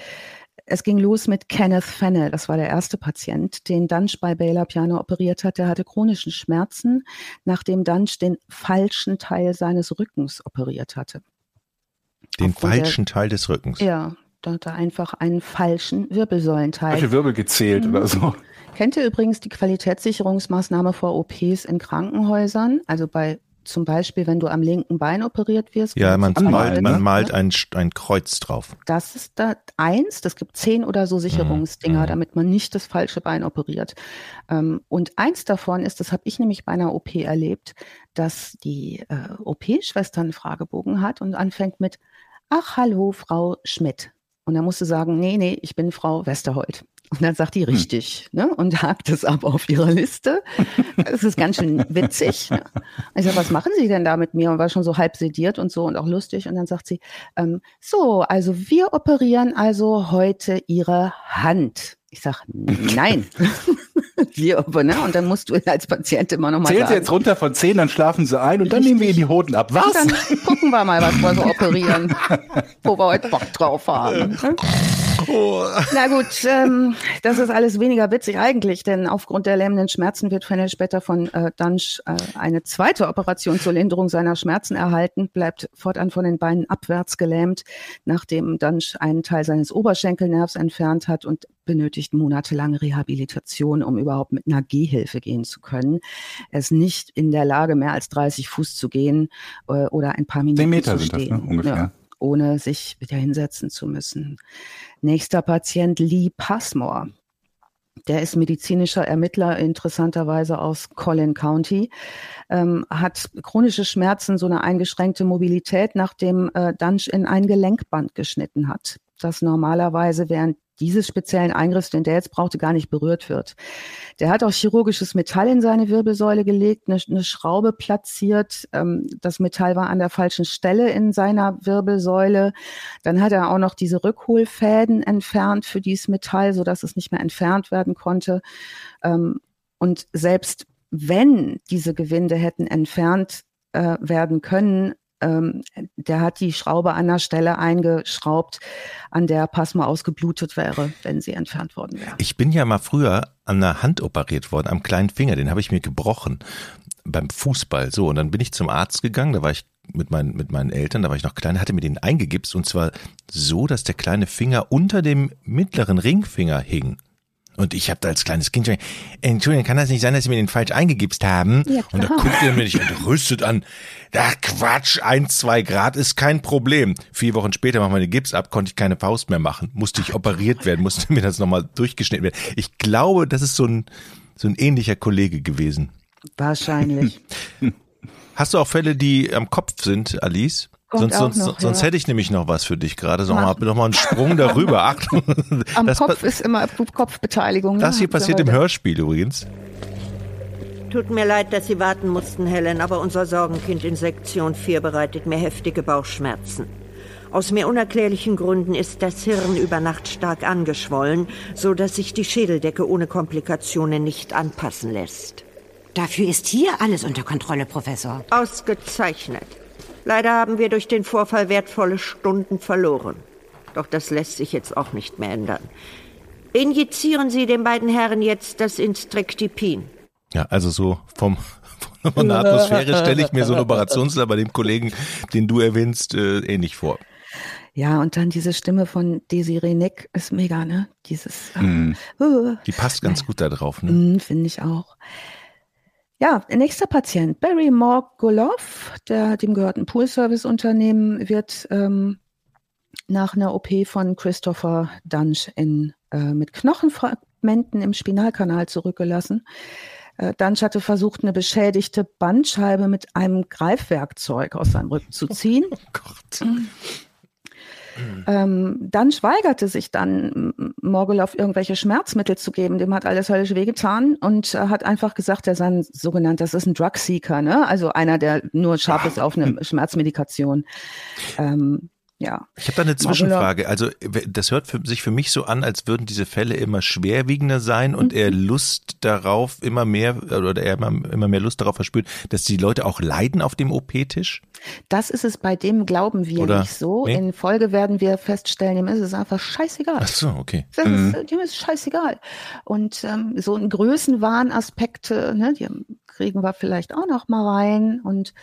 Es ging los mit Kenneth Fennell, das war der erste Patient, den Dunch bei Baylor Piano operiert hat. Der hatte chronischen Schmerzen, nachdem Dunch den falschen Teil seines Rückens operiert hatte. Den Aufgrund falschen der, Teil des Rückens? Ja, da hat er einfach einen falschen Wirbelsäulenteil. Welche Wirbel gezählt mhm. oder so? Kennt ihr übrigens die Qualitätssicherungsmaßnahme vor OPs in Krankenhäusern? Also bei zum Beispiel, wenn du am linken Bein operiert wirst. Ja, man malt, man ne? malt ein, ein Kreuz drauf. Das ist da eins, das gibt zehn oder so Sicherungsdinger, Mhm. damit man nicht das falsche Bein operiert. Ähm, und eins davon ist, das habe ich nämlich bei einer OP erlebt, dass die äh, OP-Schwester einen Fragebogen hat und anfängt mit, ach hallo, Frau Schmidt. Und dann musst du sagen, nee, nee, ich bin Frau Westerholt. Und dann sagt die richtig, ne? Und hakt es ab auf ihrer Liste. Das ist ganz schön witzig. Ne? Ich sag, was machen Sie denn da mit mir? Und war schon so halb sediert und so und auch lustig. Und dann sagt sie, ähm, so, also wir operieren also heute Ihre Hand. Ich sag, nein. wir, aber, ne? Und dann musst du als Patient immer noch mal Zählt sagen. sie jetzt runter von 10, dann schlafen sie ein und dann nehmen wir ihnen die Hoden ab. Und Was? dann gucken wir mal, was wir so operieren, wo wir heute Bock drauf haben. Na gut, ähm, das ist alles weniger witzig eigentlich, denn aufgrund der lähmenden Schmerzen wird Fennel später von äh, Dunch äh, eine zweite Operation zur Linderung seiner Schmerzen erhalten, bleibt fortan von den Beinen abwärts gelähmt, nachdem Dunch einen Teil seines Oberschenkelnervs entfernt hat und benötigt monatelange Rehabilitation, um überhaupt mit einer Gehhilfe gehen zu können. Er ist nicht in der Lage, mehr als 30 Fuß zu gehen äh, oder ein paar Minuten 10 Meter zu sind das, stehen. ne? Ungefähr. Ja, ohne sich wieder hinsetzen zu müssen. Nächster Patient Lee Passmore. Der ist medizinischer Ermittler, interessanterweise aus Collin County, ähm, hat chronische Schmerzen, so eine eingeschränkte Mobilität, nachdem äh, Dunch in ein Gelenkband geschnitten hat, das normalerweise während dieses speziellen Eingriffs, den der jetzt brauchte, gar nicht berührt wird. Der hat auch chirurgisches Metall in seine Wirbelsäule gelegt, eine, eine Schraube platziert. Ähm, das Metall war an der falschen Stelle in seiner Wirbelsäule. Dann hat er auch noch diese Rückholfäden entfernt für dieses Metall, sodass es nicht mehr entfernt werden konnte. Ähm, und selbst wenn diese Gewinde hätten entfernt äh, werden können, ähm, der hat die Schraube an der Stelle eingeschraubt, an der Pasma ausgeblutet wäre, wenn sie entfernt worden wäre. Ich bin ja mal früher an der Hand operiert worden, am kleinen Finger, den habe ich mir gebrochen beim Fußball. So, und dann bin ich zum Arzt gegangen, da war ich mit meinen, mit meinen Eltern, da war ich noch klein, hatte mir den eingegipst und zwar so, dass der kleine Finger unter dem mittleren Ringfinger hing. Und ich habe da als kleines Kind schon, Entschuldigung, kann das nicht sein, dass Sie mir den falsch eingegipst haben? Ja, und da guckt er mich entrüstet an. Ach Quatsch, ein, zwei Grad ist kein Problem. Vier Wochen später machen wir den Gips ab, konnte ich keine Faust mehr machen. Musste ich operiert werden, musste mir das nochmal durchgeschnitten werden. Ich glaube, das ist so ein, so ein ähnlicher Kollege gewesen. Wahrscheinlich. Hast du auch Fälle, die am Kopf sind, Alice? Kommt sonst sonst, noch, sonst ja. hätte ich nämlich noch was für dich gerade. Sag mal, noch mal einen Sprung darüber. Achtung. Am das, Kopf ist immer Kopfbeteiligung. das hier passiert im. Hörspiel übrigens. Tut mir leid, dass Sie warten mussten, Helen, aber unser Sorgenkind in Sektion 4 bereitet mir heftige Bauchschmerzen. Aus mir unerklärlichen Gründen ist das Hirn über Nacht stark angeschwollen, so dass sich die Schädeldecke ohne Komplikationen nicht anpassen lässt. Dafür ist hier alles unter Kontrolle, Professor. Ausgezeichnet. Leider haben wir durch den Vorfall wertvolle Stunden verloren. Doch das lässt sich jetzt auch nicht mehr ändern. Injizieren Sie den beiden Herren jetzt das Instriktipin. Ja, also so vom von der Atmosphäre stelle ich mir so einen Operationssaal bei dem Kollegen, den du erwähnst, äh, ähnlich vor. Ja, und dann diese Stimme von Desiree Nick ist mega, ne? Dieses, äh, uh, Die passt ganz gut da drauf. Ne? mm, finde ich auch. Ja, nächster Patient, Barry Morgulov, der dem gehört ein Pool-Service-Unternehmen, wird ähm, nach einer OP von Christopher Dunch in, äh, mit Knochenfragmenten im Spinalkanal zurückgelassen. Äh, Dunch hatte versucht, eine beschädigte Bandscheibe mit einem Greifwerkzeug aus seinem Rücken zu ziehen. Oh Gott. Ähm, dann weigerte sich dann Morgulov irgendwelche Schmerzmittel zu geben. Dem hat alles höllisch wehgetan und äh, hat einfach gesagt, er sei ein sogenannter, das ist ein Drugseeker, ne? Also einer, der nur scharf ist auf eine Schmerzmedikation. Ähm, ja. Ich habe da eine Zwischenfrage. Also das hört für, sich für mich so an, als würden diese Fälle immer schwerwiegender sein und er Lust darauf immer mehr oder er immer, immer mehr Lust darauf verspürt, dass die Leute auch leiden auf dem OP-Tisch. Das ist es bei dem, glauben wir Oder- nicht so. nee? In Folge werden wir feststellen, ihm ist es einfach scheißegal. Ach so, okay. Ist, dem ist scheißegal. Und ähm, so ein Größenwahnaspekte, ne, die kriegen wir vielleicht auch noch mal rein. Und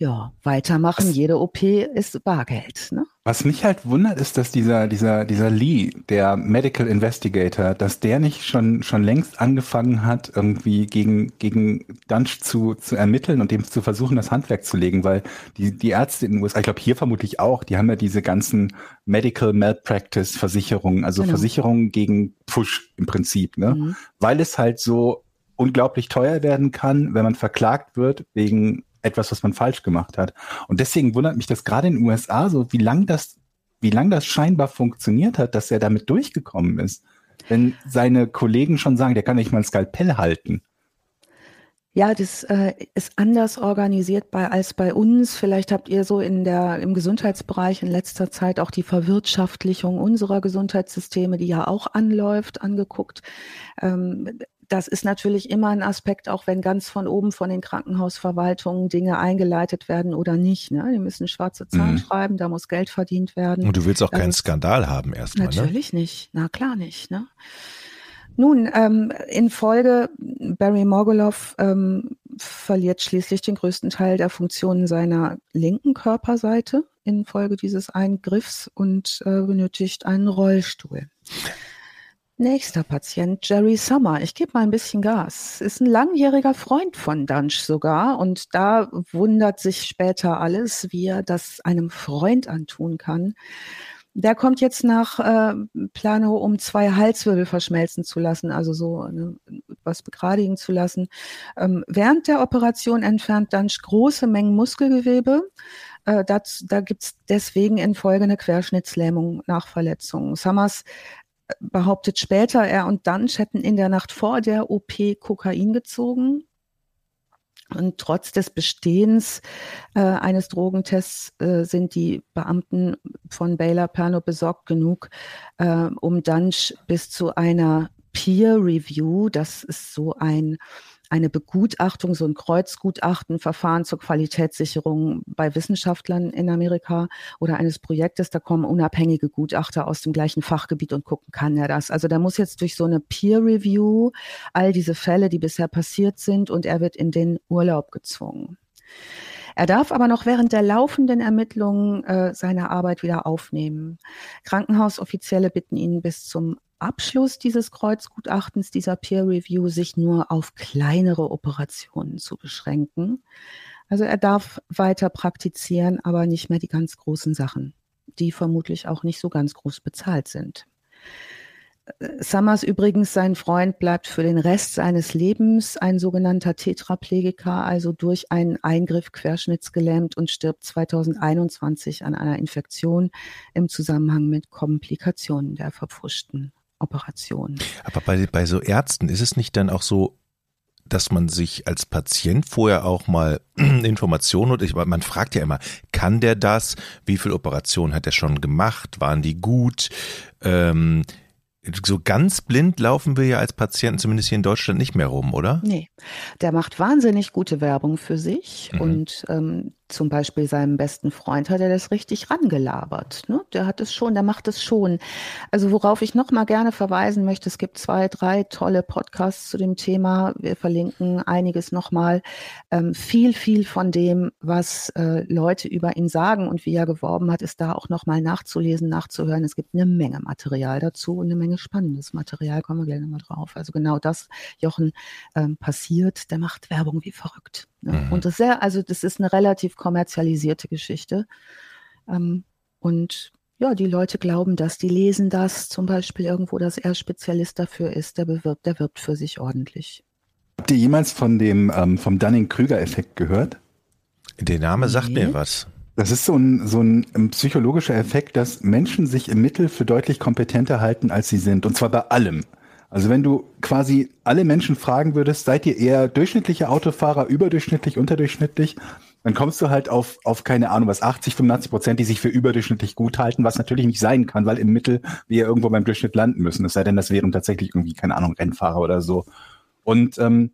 ja, weitermachen. Jede OP ist Bargeld. Ne? Was mich halt wundert, ist, dass dieser, dieser, dieser Lee, der Medical Investigator, dass der nicht schon, schon längst angefangen hat, irgendwie gegen, gegen Dunch zu, zu ermitteln und dem zu versuchen, das Handwerk zu legen, weil die, die Ärzte in den USA, ich glaube hier vermutlich auch, die haben ja diese ganzen Medical Malpractice Versicherungen, also genau. Versicherungen gegen Push im Prinzip, ne? Mhm. Weil es halt so unglaublich teuer werden kann, wenn man verklagt wird wegen etwas, was man falsch gemacht hat. Und deswegen wundert mich das gerade in den USA so, wie lang das, wie lang das scheinbar funktioniert hat, dass er damit durchgekommen ist. Wenn seine Kollegen schon sagen, der kann nicht mal ein Skalpell halten. Ja, das äh, ist anders organisiert bei, als bei uns. Vielleicht habt ihr so in der, im Gesundheitsbereich in letzter Zeit auch die Verwirtschaftlichung unserer Gesundheitssysteme, die ja auch anläuft, angeguckt. Ähm, das ist natürlich immer ein Aspekt, auch wenn ganz von oben von den Krankenhausverwaltungen Dinge eingeleitet werden oder nicht. Ne? Die müssen schwarze Zahlen mhm. schreiben, da muss Geld verdient werden. Und du willst auch das keinen Skandal haben erstmal. Ne? Natürlich ne? nicht, na klar nicht. Ne? Nun, ähm, in Folge, Barry Morgulov ähm, verliert schließlich den größten Teil der Funktionen seiner linken Körperseite infolge dieses Eingriffs und äh, benötigt einen Rollstuhl. Nächster Patient, Jerry Summer. Ich gebe mal ein bisschen Gas. Ist ein langjähriger Freund von Dunch sogar. Und da wundert sich später alles, wie er das einem Freund antun kann. Der kommt jetzt nach äh, Plano, um zwei Halswirbel verschmelzen zu lassen, also so ne, was begradigen zu lassen. Ähm, während der Operation entfernt Dunch große Mengen Muskelgewebe. Äh, das, da gibt's deswegen in Folge eine Querschnittslähmung nach Verletzungen. Summers behauptet später, er und Dunch hätten in der Nacht vor der OP Kokain gezogen. Und trotz des Bestehens äh, eines Drogentests äh, sind die Beamten von Baylor Perno besorgt genug, äh, um Dunch bis zu einer Peer Review, das ist so ein eine Begutachtung, so ein Kreuzgutachtenverfahren zur Qualitätssicherung bei Wissenschaftlern in Amerika oder eines Projektes. Da kommen unabhängige Gutachter aus dem gleichen Fachgebiet und gucken, kann er das? Also da muss jetzt durch so eine Peer Review all diese Fälle, die bisher passiert sind, und er wird in den Urlaub gezwungen. Er darf aber noch während der laufenden Ermittlungen äh, seine Arbeit wieder aufnehmen. Krankenhausoffizielle bitten ihn bis zum Abschluss dieses Kreuzgutachtens, dieser Peer Review, sich nur auf kleinere Operationen zu beschränken. Also er darf weiter praktizieren, aber nicht mehr die ganz großen Sachen, die vermutlich auch nicht so ganz groß bezahlt sind. Summers übrigens, sein Freund, bleibt für den Rest seines Lebens ein sogenannter Tetraplegiker, also durch einen Eingriff querschnittsgelähmt und stirbt 2021 an einer Infektion im Zusammenhang mit Komplikationen der verpfuschten Operation. Aber bei, bei so Ärzten ist es nicht dann auch so, dass man sich als Patient vorher auch mal Informationen und ich, man fragt ja immer, kann der das? Wie viel Operationen hat er schon gemacht? Waren die gut? Ähm, so ganz blind laufen wir ja als Patienten zumindest hier in Deutschland nicht mehr rum, oder? Nee, der macht wahnsinnig gute Werbung für sich mhm. und ähm, zum Beispiel seinem besten Freund hat er das richtig rangelabert. Ne? Der hat es schon, der macht es schon. Also worauf ich noch mal gerne verweisen möchte, es gibt zwei, drei tolle Podcasts zu dem Thema. Wir verlinken einiges noch mal. Ähm, viel, viel von dem, was äh, Leute über ihn sagen und wie er geworben hat, ist da auch noch mal nachzulesen, nachzuhören. Es gibt eine Menge Material dazu und eine Menge spannendes Material. Kommen wir gleich nochmal drauf. Also genau das, Jochen, ähm, passiert. Der macht Werbung wie verrückt. Ne? Mhm. Und das ist sehr, also das ist eine relativ kommerzialisierte Geschichte. Ähm, und ja, die Leute glauben das, die lesen das zum Beispiel irgendwo, dass er Spezialist dafür ist, der bewirbt, der wirbt für sich ordentlich. Habt ihr jemals von dem ähm, vom Dunning-Krüger-Effekt gehört? Der Name sagt nee. mir was. Das ist so ein, so ein psychologischer Effekt, dass Menschen sich im Mittel für deutlich kompetenter halten, als sie sind. Und zwar bei allem. Also wenn du quasi alle Menschen fragen würdest, seid ihr eher durchschnittliche Autofahrer, überdurchschnittlich, unterdurchschnittlich, dann kommst du halt auf, auf keine Ahnung, was 80, 85 Prozent, die sich für überdurchschnittlich gut halten, was natürlich nicht sein kann, weil im Mittel wir irgendwo beim Durchschnitt landen müssen. Es sei denn, das wären tatsächlich irgendwie, keine Ahnung, Rennfahrer oder so. Und ähm,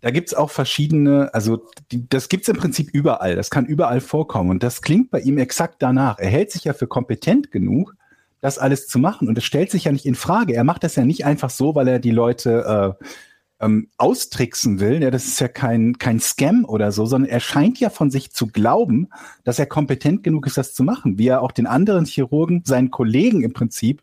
da gibt's auch verschiedene, also die, das gibt's im Prinzip überall, das kann überall vorkommen. Und das klingt bei ihm exakt danach. Er hält sich ja für kompetent genug, das alles zu machen. Und es stellt sich ja nicht in Frage. Er macht das ja nicht einfach so, weil er die Leute, äh, ähm, austricksen will. Ja, das ist ja kein, kein Scam oder so, sondern er scheint ja von sich zu glauben, dass er kompetent genug ist, das zu machen. Wie er auch den anderen Chirurgen, seinen Kollegen im Prinzip,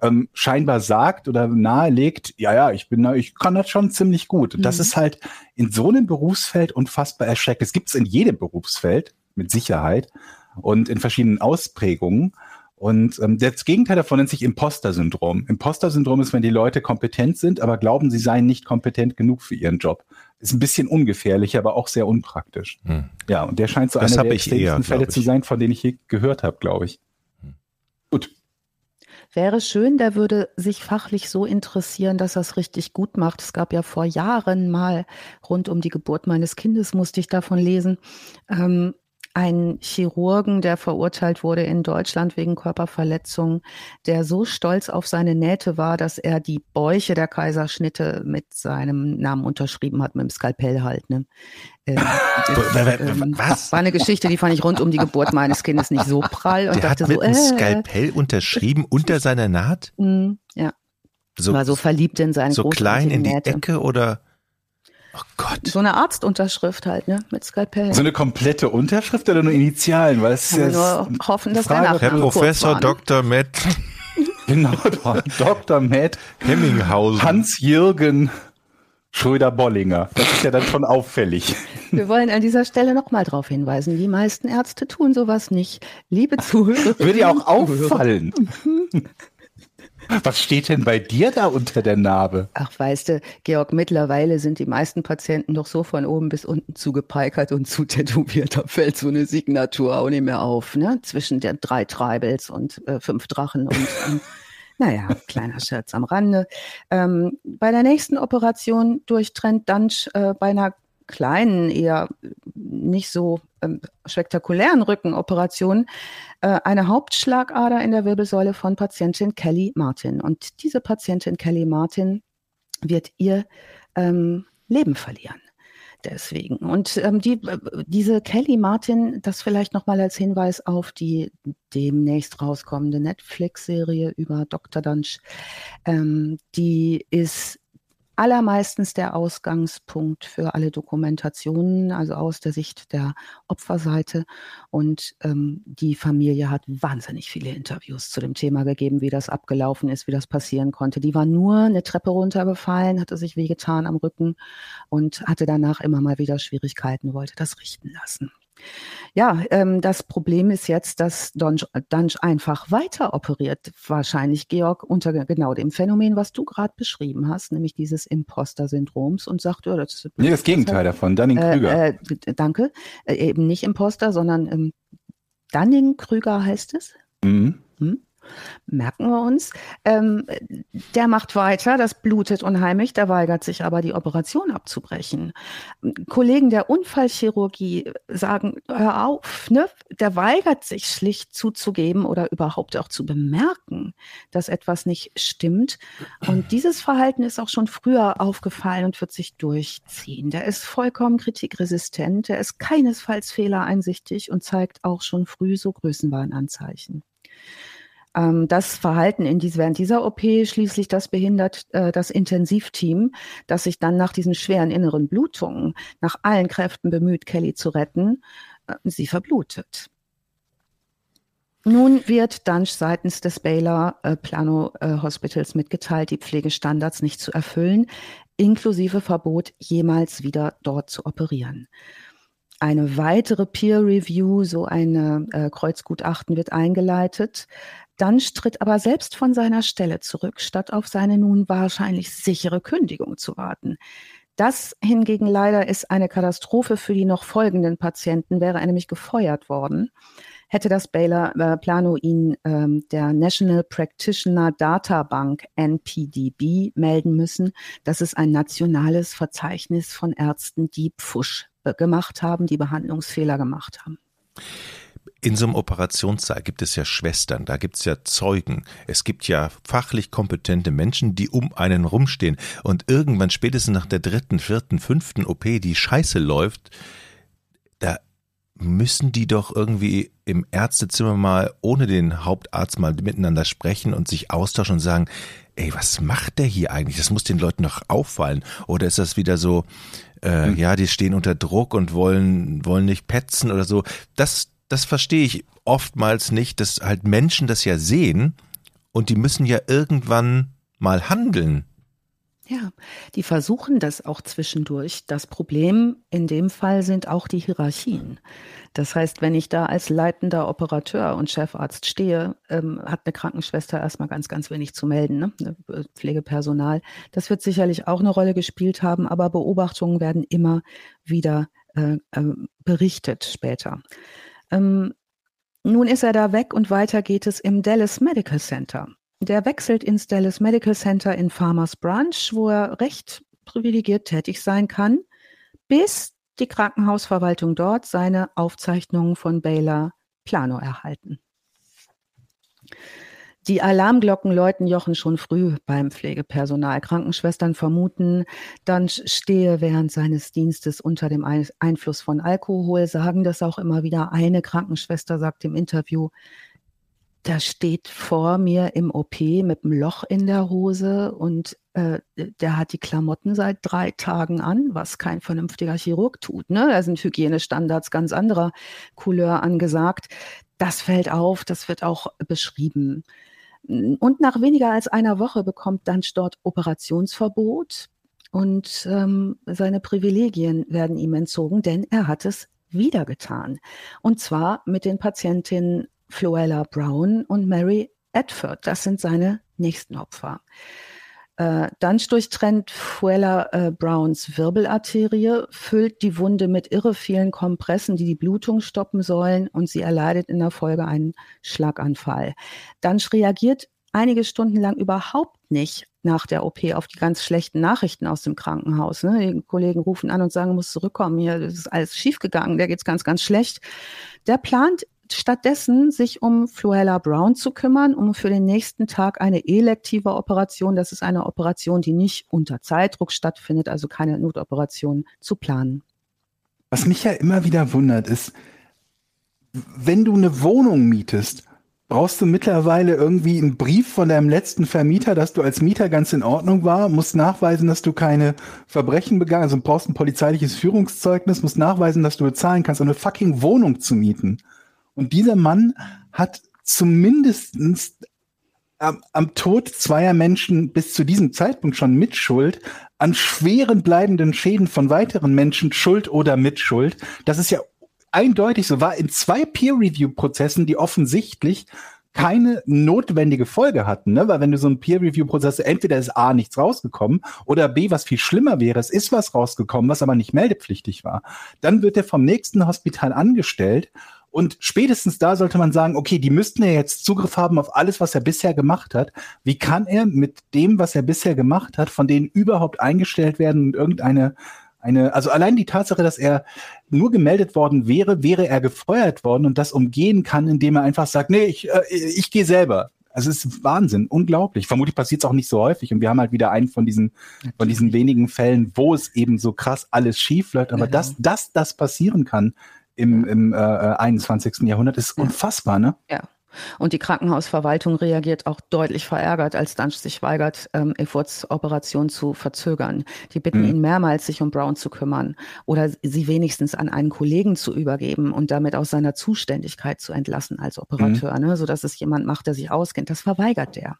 ähm, scheinbar sagt oder nahelegt, ja, ja, ich bin, ich kann das schon ziemlich gut. Und das Mhm. ist halt in so einem Berufsfeld unfassbar erschreckend. Es gibt es in jedem Berufsfeld, mit Sicherheit, und in verschiedenen Ausprägungen. Und ähm, das Gegenteil davon nennt sich Imposter-Syndrom. Imposter-Syndrom ist, wenn die Leute kompetent sind, aber glauben, sie seien nicht kompetent genug für ihren Job. Ist ein bisschen ungefährlich, aber auch sehr unpraktisch. Hm. Ja, und der scheint so Das einer der extremsten Fälle zu sein, von denen ich je gehört habe, glaube ich. Gut. Wäre schön, der würde sich fachlich so interessieren, dass er es richtig gut macht. Es gab ja vor Jahren mal rund um die Geburt meines Kindes, musste ich davon lesen, ähm, einen Chirurgen, der verurteilt wurde in Deutschland wegen Körperverletzung, der so stolz auf seine Nähte war, dass er die Bäuche der Kaiserschnitte mit seinem Namen unterschrieben hat, mit dem Skalpell halt. Ne? Ähm, das, ähm, Was? War eine Geschichte, die fand ich rund um die Geburt meines Kindes nicht so prall und Der hat dachte mit so, einem äh, Skalpell unterschrieben unter seiner Naht? Mm, Ja, So, war so verliebt in seine so klein in die Nähte. Ecke oder? Oh Gott. So eine Arztunterschrift halt, ne? Mit Skalpell. So eine komplette Unterschrift oder nur Initialen? Weil es ist Kann man ja nur hoffen, dass der Frage, Herr kurz Professor war, ne? Dr. Matt genau Dr. Matt Hemminghausen. Hans-Jürgen Schröder-Bollinger. Das ist ja dann schon auffällig. Wir wollen an dieser Stelle nochmal darauf hinweisen, die meisten Ärzte tun sowas nicht. Liebe Zuhörer. Würde ja auch auffallen. Was steht denn bei dir da unter der Narbe? Ach, weißt du, Georg, mittlerweile sind die meisten Patienten doch so von oben bis unten zugepeikert und zutätowiert. Da fällt so eine Signatur auch nicht mehr auf, ne? Zwischen der drei Treibels und äh, fünf Drachen und, und naja, kleiner Scherz am Rande. Ähm, bei der nächsten Operation durchtrennt Dunch äh, bei einer kleinen, eher nicht so ähm, spektakulären Rückenoperation eine Hauptschlagader in der Wirbelsäule von Patientin Kelly Martin. Und diese Patientin Kelly Martin wird ihr ähm, Leben verlieren. Deswegen. Und ähm, die, äh, diese Kelly Martin, das vielleicht nochmal als Hinweis auf die demnächst rauskommende Netflix-Serie über Dr. Dunch, ähm, die ist allermeistens der Ausgangspunkt für alle Dokumentationen, also aus der Sicht der Opferseite. Und ähm, die Familie hat wahnsinnig viele Interviews zu dem Thema gegeben, wie das abgelaufen ist, wie das passieren konnte. Die war nur eine Treppe runtergefallen, hatte sich wehgetan am Rücken und hatte danach immer mal wieder Schwierigkeiten, wollte das richten lassen. Ja, ähm, das Problem ist jetzt, dass Dunge, Dunge einfach weiter operiert, wahrscheinlich, Georg, unter genau dem Phänomen, was du gerade beschrieben hast, nämlich dieses Imposter-Syndroms und sagt, ja, das ist Nee, das Gegenteil davon, Dunning-Krüger. Äh, äh, danke. Äh, eben nicht Imposter, sondern ähm, Dunning-Krüger heißt es. Mhm. Hm? Merken wir uns. Ähm, der macht weiter, das blutet unheimlich, der weigert sich aber, die Operation abzubrechen. Kollegen der Unfallchirurgie sagen, hör auf, ne? der weigert sich schlicht zuzugeben oder überhaupt auch zu bemerken, dass etwas nicht stimmt. Und dieses Verhalten ist auch schon früher aufgefallen und wird sich durchziehen. Der ist vollkommen kritikresistent, der ist keinesfalls fehlereinsichtig und zeigt auch schon früh so Größenwahnanzeichen Ähm, das Verhalten in dies, während dieser OP schließlich das behindert äh, das Intensivteam, das sich dann nach diesen schweren inneren Blutungen nach allen Kräften bemüht, Kelly zu retten, äh, sie verblutet. Nun wird Dunch seitens des Baylor äh, Plano äh, Hospitals mitgeteilt, die Pflegestandards nicht zu erfüllen, inklusive Verbot, jemals wieder dort zu operieren. Eine weitere Peer Review, so ein äh, Kreuzgutachten wird eingeleitet. Dunch tritt aber selbst von seiner Stelle zurück, statt auf seine nun wahrscheinlich sichere Kündigung zu warten. Das hingegen leider ist eine Katastrophe für die noch folgenden Patienten, wäre er nämlich gefeuert worden, hätte das Baylor äh, Plano ihn ähm, der National Practitioner Data Bank NPDB melden müssen. Das ist ein nationales Verzeichnis von Ärzten, die Pfusch äh, gemacht haben, die Behandlungsfehler gemacht haben. In so einem Operationssaal gibt es ja Schwestern, da gibt es ja Zeugen, es gibt ja fachlich kompetente Menschen, die um einen rumstehen. Und irgendwann, spätestens nach der dritten, vierten, fünften OP, die scheiße läuft, da müssen die doch irgendwie im Ärztezimmer mal ohne den Hauptarzt mal miteinander sprechen und sich austauschen und sagen, ey, was macht der hier eigentlich? Das muss den Leuten doch auffallen. Oder ist das wieder so, äh, mhm. ja, die stehen unter Druck und wollen, wollen nicht petzen oder so. Das, das verstehe ich oftmals nicht, dass halt Menschen das ja sehen und die müssen ja irgendwann mal handeln. Ja, die versuchen das auch zwischendurch. Das Problem in dem Fall sind auch die Hierarchien. Das heißt, wenn ich da als leitender Operateur und Chefarzt stehe, ähm, hat eine Krankenschwester erstmal ganz, ganz wenig zu melden, ne? ne Pflegepersonal. Das wird sicherlich auch eine Rolle gespielt haben, aber Beobachtungen werden immer wieder äh, äh, berichtet später. Ähm, nun ist er da weg und weiter geht es im Dallas Medical Center. Der wechselt ins Dallas Medical Center in Farmers Branch, wo er recht privilegiert tätig sein kann, bis die Krankenhausverwaltung dort seine Aufzeichnungen von Baylor Plano erhalten. Die Alarmglocken läuten Jochen schon früh beim Pflegepersonal. Krankenschwestern vermuten, dann stehe während seines Dienstes unter dem Einfluss von Alkohol, sagen das auch immer wieder. Eine Krankenschwester sagt im Interview, da steht vor mir im OP mit einem Loch in der Hose und äh, der hat die Klamotten seit drei Tagen an, was kein vernünftiger Chirurg tut. Ne? Da sind Hygienestandards ganz anderer Couleur angesagt. Das fällt auf, das wird auch beschrieben. Und nach weniger als einer Woche bekommt Dunch dort Operationsverbot und ähm, seine Privilegien werden ihm entzogen, denn er hat es wieder getan. Und zwar mit den Patientinnen Floella Brown und Mary Edford. Das sind seine nächsten Opfer. Äh, dann durchtrennt Fuella äh, Browns Wirbelarterie, füllt die Wunde mit irre vielen Kompressen, die die Blutung stoppen sollen und sie erleidet in der Folge einen Schlaganfall. Dann reagiert einige Stunden lang überhaupt nicht nach der OP auf die ganz schlechten Nachrichten aus dem Krankenhaus. Ne? Die Kollegen rufen an und sagen, muss zurückkommen, hier ist alles schiefgegangen, der geht's ganz, ganz schlecht. Der plant stattdessen sich um Fluella Brown zu kümmern, um für den nächsten Tag eine elektive Operation, das ist eine Operation, die nicht unter Zeitdruck stattfindet, also keine Notoperation, zu planen. Was mich ja immer wieder wundert, ist, wenn du eine Wohnung mietest, brauchst du mittlerweile irgendwie einen Brief von deinem letzten Vermieter, dass du als Mieter ganz in Ordnung war, musst nachweisen, dass du keine Verbrechen begangen, also brauchst ein polizeiliches Führungszeugnis, musst nachweisen, dass du bezahlen kannst, um eine fucking Wohnung zu mieten. Und dieser Mann hat zumindestens am, am Tod zweier Menschen bis zu diesem Zeitpunkt schon Mitschuld, an schweren bleibenden Schäden von weiteren Menschen Schuld oder Mitschuld. Das ist ja eindeutig so, war in zwei Peer-Review-Prozessen, die offensichtlich keine notwendige Folge hatten, ne? weil wenn du so einen Peer-Review-Prozess, entweder ist A nichts rausgekommen oder B, was viel schlimmer wäre, es ist was rausgekommen, was aber nicht meldepflichtig war. Dann wird er vom nächsten Hospital angestellt und spätestens da sollte man sagen, okay, die müssten ja jetzt Zugriff haben auf alles, was er bisher gemacht hat. Wie kann er mit dem, was er bisher gemacht hat, von denen überhaupt eingestellt werden und irgendeine eine, also allein die Tatsache, dass er nur gemeldet worden wäre, wäre er gefeuert worden und das umgehen kann, indem er einfach sagt, nee, ich, äh, ich gehe selber. Also es ist Wahnsinn, unglaublich. Vermutlich passiert es auch nicht so häufig und wir haben halt wieder einen von diesen, von diesen wenigen Fällen, wo es eben so krass alles schief läuft. Aber genau. dass, dass das passieren kann, im, im äh, 21. Äh, Jahrhundert ist unfassbar, ne? Ja. Und die Krankenhausverwaltung reagiert auch deutlich verärgert, als Dunch sich weigert, ähm, Efforts Operation zu verzögern. Die bitten mhm. ihn mehrmals, sich um Brown zu kümmern oder sie wenigstens an einen Kollegen zu übergeben und damit aus seiner Zuständigkeit zu entlassen als Operateur, mhm. ne, sodass es jemand macht, der sich auskennt. Das verweigert der.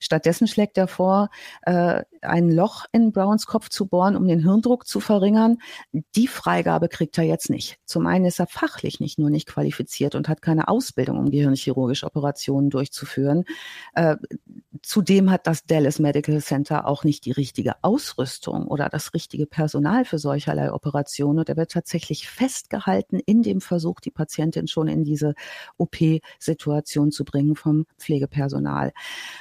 Stattdessen schlägt er vor, äh, ein Loch in Browns Kopf zu bohren, um den Hirndruck zu verringern. Die Freigabe kriegt er jetzt nicht. Zum einen ist er fachlich nicht nur nicht qualifiziert und hat keine Ausbildung, um Gehirnchirurgie chirurgische Operationen durchzuführen. Äh, zudem hat das Dallas Medical Center auch nicht die richtige Ausrüstung oder das richtige Personal für solcherlei Operationen. Und er wird tatsächlich festgehalten in dem Versuch, die Patientin schon in diese OP-Situation zu bringen vom Pflegepersonal.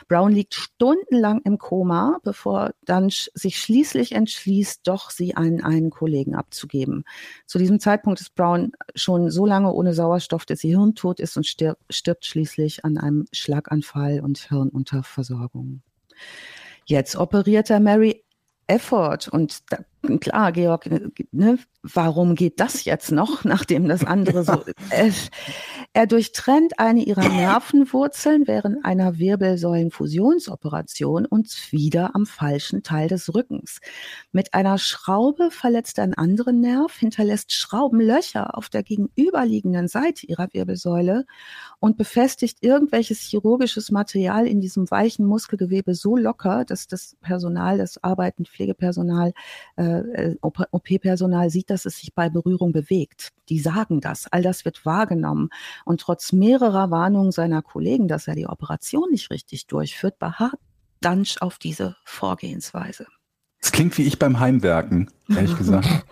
Brown liegt stundenlang im Koma, bevor dann sich schließlich entschließt, doch sie an einen Kollegen abzugeben. Zu diesem Zeitpunkt ist Brown schon so lange ohne Sauerstoff, dass sie hirntot ist und stirbt, stirbt schließlich schließlich an einem Schlaganfall und Hirnunterversorgung. Jetzt operiert er Mary Effort und da klar, Georg, ne, warum geht das jetzt noch, nachdem das andere so. Äh, er durchtrennt eine ihrer Nervenwurzeln während einer Wirbelsäulenfusionsoperation und wieder am falschen Teil des Rückens. Mit einer Schraube verletzt er einen anderen Nerv, hinterlässt Schraubenlöcher auf der gegenüberliegenden Seite ihrer Wirbelsäule und befestigt irgendwelches chirurgisches Material in diesem weichen Muskelgewebe so locker, dass das Personal, das arbeitende Pflegepersonal, äh, OP-Personal sieht, dass es sich bei Berührung bewegt. Die sagen das. All das wird wahrgenommen. Und trotz mehrerer Warnungen seiner Kollegen, dass er die Operation nicht richtig durchführt, beharrt Dunch auf diese Vorgehensweise. Es klingt wie ich beim Heimwerken, ehrlich gesagt.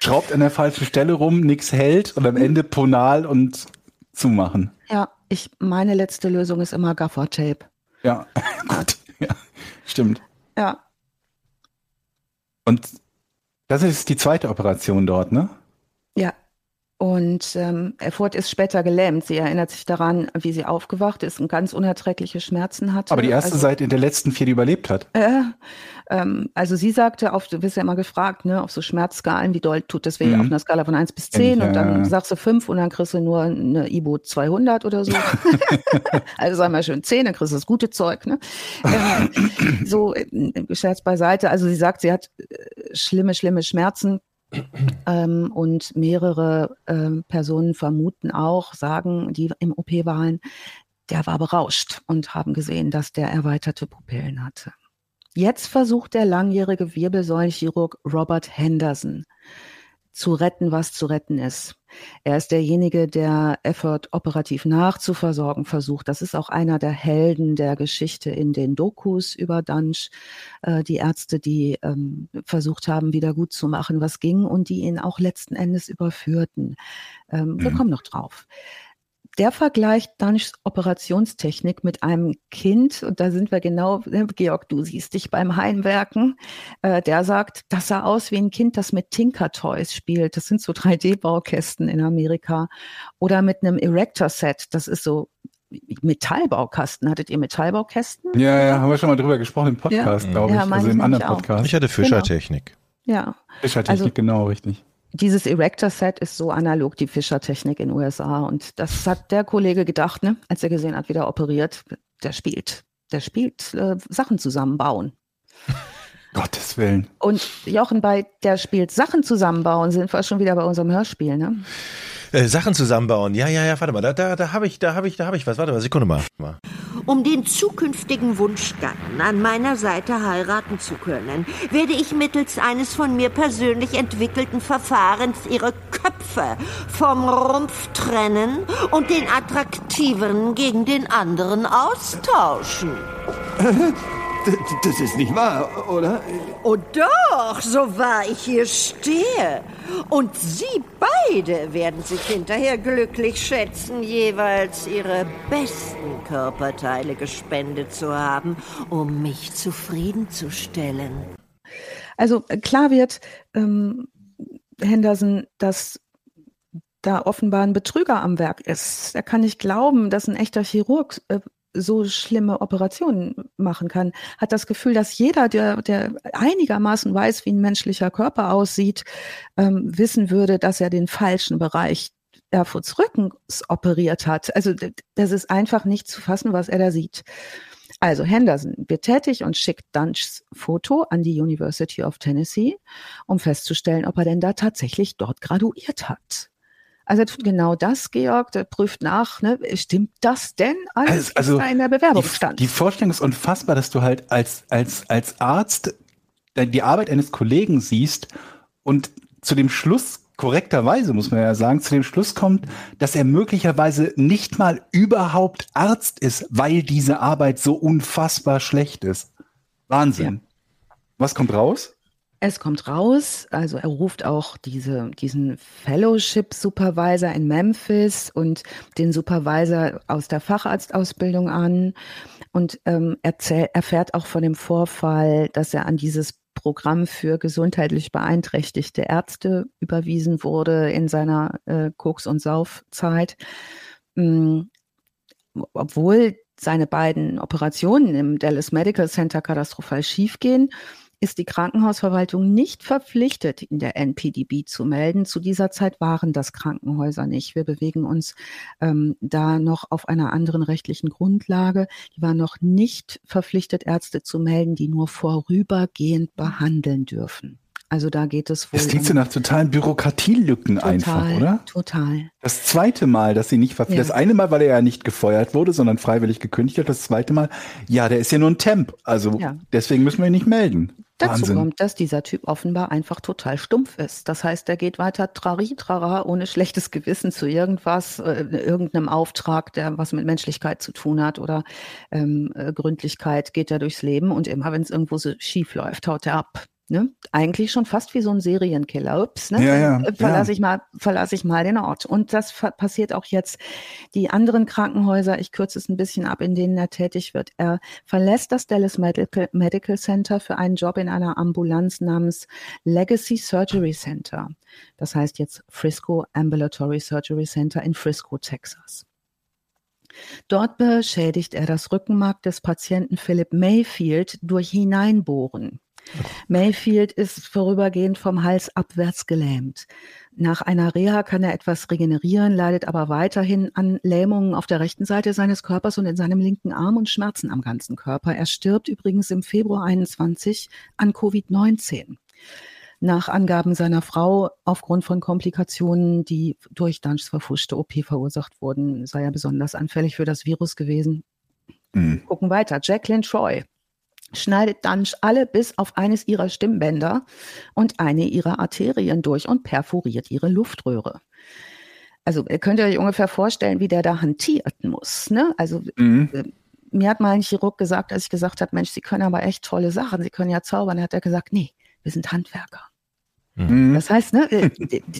Schraubt an der falschen Stelle rum, nichts hält und am Ende Ponal und zumachen. Ja, ich, meine letzte Lösung ist immer Gaffer-Tape. Ja, gut. Ja, stimmt. Ja. Und das ist die zweite Operation dort, ne? Ja. Und ähm, Erfurt ist später gelähmt. Sie erinnert sich daran, wie sie aufgewacht ist und ganz unerträgliche Schmerzen hatte. Aber die erste also, Seite in der letzten vier, die überlebt hat. Äh, ähm, also sie sagte, auf, du wirst ja immer gefragt, ne, auf so Schmerzskalen, wie doll tut das weh, mhm. auf einer Skala von 1 bis 10 ich, und dann ja. sagst du 5 und dann kriegst du nur eine Ibo 200 oder so. also sag mal schön 10, dann kriegst du das gute Zeug. Ne? Ähm, so, äh, Scherz beiseite. Also sie sagt, sie hat äh, schlimme, schlimme Schmerzen. Ähm, und mehrere ähm, Personen vermuten auch, sagen, die im OP waren, der war berauscht und haben gesehen, dass der erweiterte Pupillen hatte. Jetzt versucht der langjährige Wirbelsäulenchirurg Robert Henderson zu retten, was zu retten ist. Er ist derjenige, der Effort operativ nachzuversorgen versucht. Das ist auch einer der Helden der Geschichte in den Dokus über Dunch. Äh, die Ärzte, die ähm, versucht haben, wieder gut zu machen, was ging und die ihn auch letzten Endes überführten. Ähm, mhm. Wir kommen noch drauf der vergleicht Dunchs Operationstechnik mit einem Kind, und da sind wir genau, ne, Georg, du siehst dich beim Heimwerken, äh, der sagt, das sah aus wie ein Kind, das mit Tinker Toys spielt. Das sind so 3D-Baukästen in Amerika. Oder mit einem Erector-Set, das ist so Metallbaukasten. Hattet ihr Metallbaukästen? Ja, ja, haben wir schon mal drüber gesprochen im Podcast, ja. glaube ich, ja, also im anderen Podcast. Ich hatte Fischertechnik. Genau. Ja. Fischertechnik, also, genau, richtig dieses Erector-Set ist so analog die Fischer-Technik in den USA. Und das hat der Kollege gedacht, ne, als er gesehen hat, wie der operiert. Der spielt, der spielt äh, Sachen zusammenbauen. Gottes Willen. Und Jochen, bei der spielt Sachen zusammenbauen, sind wir schon wieder bei unserem Hörspiel, ne? Äh, Sachen zusammenbauen. Ja, ja, ja, warte mal, da, da, da habe ich, da habe ich, da habe ich was. Warte mal, Sekunde mal. Um den zukünftigen Wunschgatten an meiner Seite heiraten zu können, werde ich mittels eines von mir persönlich entwickelten Verfahrens ihre Köpfe vom Rumpf trennen und den attraktiveren gegen den anderen austauschen. Das ist nicht wahr, oder? Oh doch, so wahr ich hier stehe. Und Sie beide werden sich hinterher glücklich schätzen, jeweils Ihre besten Körperteile gespendet zu haben, um mich zufriedenzustellen. Also äh, klar wird, ähm, Henderson, dass da offenbar ein Betrüger am Werk ist. Er kann nicht glauben, dass ein echter Chirurg äh, so schlimme Operationen machen kann, hat das Gefühl, dass jeder, der, der einigermaßen weiß, wie ein menschlicher Körper aussieht, ähm, wissen würde, dass er den falschen Bereich Erfurts Rückens operiert hat. Also das ist einfach nicht zu fassen, was er da sieht. Also Henderson wird tätig und schickt Dunchs Foto an die University of Tennessee, um festzustellen, ob er denn da tatsächlich dort graduiert hat. Also er tut genau das, Georg, der prüft nach, ne? stimmt das denn alles, also, also in der Bewerbung die, stand? Die Vorstellung ist unfassbar, dass du halt als, als, als Arzt die Arbeit eines Kollegen siehst und zu dem Schluss, korrekterweise muss man ja sagen, zu dem Schluss kommt, dass er möglicherweise nicht mal überhaupt Arzt ist, weil diese Arbeit so unfassbar schlecht ist. Wahnsinn. Ja. Was kommt raus? Es kommt raus, also er ruft auch diese, diesen Fellowship Supervisor in Memphis und den Supervisor aus der Facharztausbildung an und ähm, erzähl, erfährt auch von dem Vorfall, dass er an dieses Programm für gesundheitlich beeinträchtigte Ärzte überwiesen wurde in seiner äh, Koks- und Saufzeit. Ähm, obwohl seine beiden Operationen im Dallas Medical Center katastrophal schiefgehen, ist die Krankenhausverwaltung nicht verpflichtet, in der NPDB zu melden. Zu dieser Zeit waren das Krankenhäuser nicht. Wir bewegen uns ähm, da noch auf einer anderen rechtlichen Grundlage. Die waren noch nicht verpflichtet, Ärzte zu melden, die nur vorübergehend behandeln dürfen. Also da geht es wohl. Das klingt so nach totalen Bürokratielücken total, einfach, oder? Total. Das zweite Mal, dass sie nicht verpflichtet. Ja. Das eine Mal, weil er ja nicht gefeuert wurde, sondern freiwillig gekündigt hat. Das zweite Mal, ja, der ist ja nur ein Temp. Also Ja. deswegen müssen wir ihn nicht melden. Dazu Wahnsinn. kommt, dass dieser Typ offenbar einfach total stumpf ist. Das heißt, er geht weiter trari trara ohne schlechtes Gewissen zu irgendwas, äh, irgendeinem Auftrag, der was mit Menschlichkeit zu tun hat oder ähm, äh, Gründlichkeit, geht er durchs Leben und immer, wenn es irgendwo so schief läuft, haut er ab. Ne? Eigentlich schon fast wie so ein Serienkiller. Ups, ne? Ja, ja, Verlasse ja. ich mal, verlasse ich mal den Ort. Und das passiert auch jetzt. Die anderen Krankenhäuser, ich kürze es ein bisschen ab, in denen er tätig wird. Er verlässt das Dallas Medical, Medical Center für einen Job in einer Ambulanz namens Legacy Surgery Center. Das heißt jetzt Frisco Ambulatory Surgery Center in Frisco, Texas. Dort beschädigt er das Rückenmark des Patienten Philip Mayfield durch Hineinbohren. Mayfield ist vorübergehend vom Hals abwärts gelähmt. Nach einer Reha kann er etwas regenerieren, leidet aber weiterhin an Lähmungen auf der rechten Seite seines Körpers und in seinem linken Arm und Schmerzen am ganzen Körper. Er stirbt übrigens im Februar 21 an Covid-19. Nach Angaben seiner Frau aufgrund von Komplikationen, die durch Dunchs verfuschte OP verursacht wurden, sei er besonders anfällig für das Virus gewesen. Mhm. Gucken weiter. Jacqueline Troy schneidet Dunch alle bis auf eines ihrer Stimmbänder und eine ihrer Arterien durch und perforiert ihre Luftröhre. Also ihr könnt euch ungefähr vorstellen, wie der da hantieren muss. Ne? Also Mhm. mir hat mal ein Chirurg gesagt, als ich gesagt habe, Mensch, Sie können aber echt tolle Sachen, Sie können ja zaubern, hat er gesagt, nee, wir sind Handwerker. Mhm. Das heißt, ne, äh,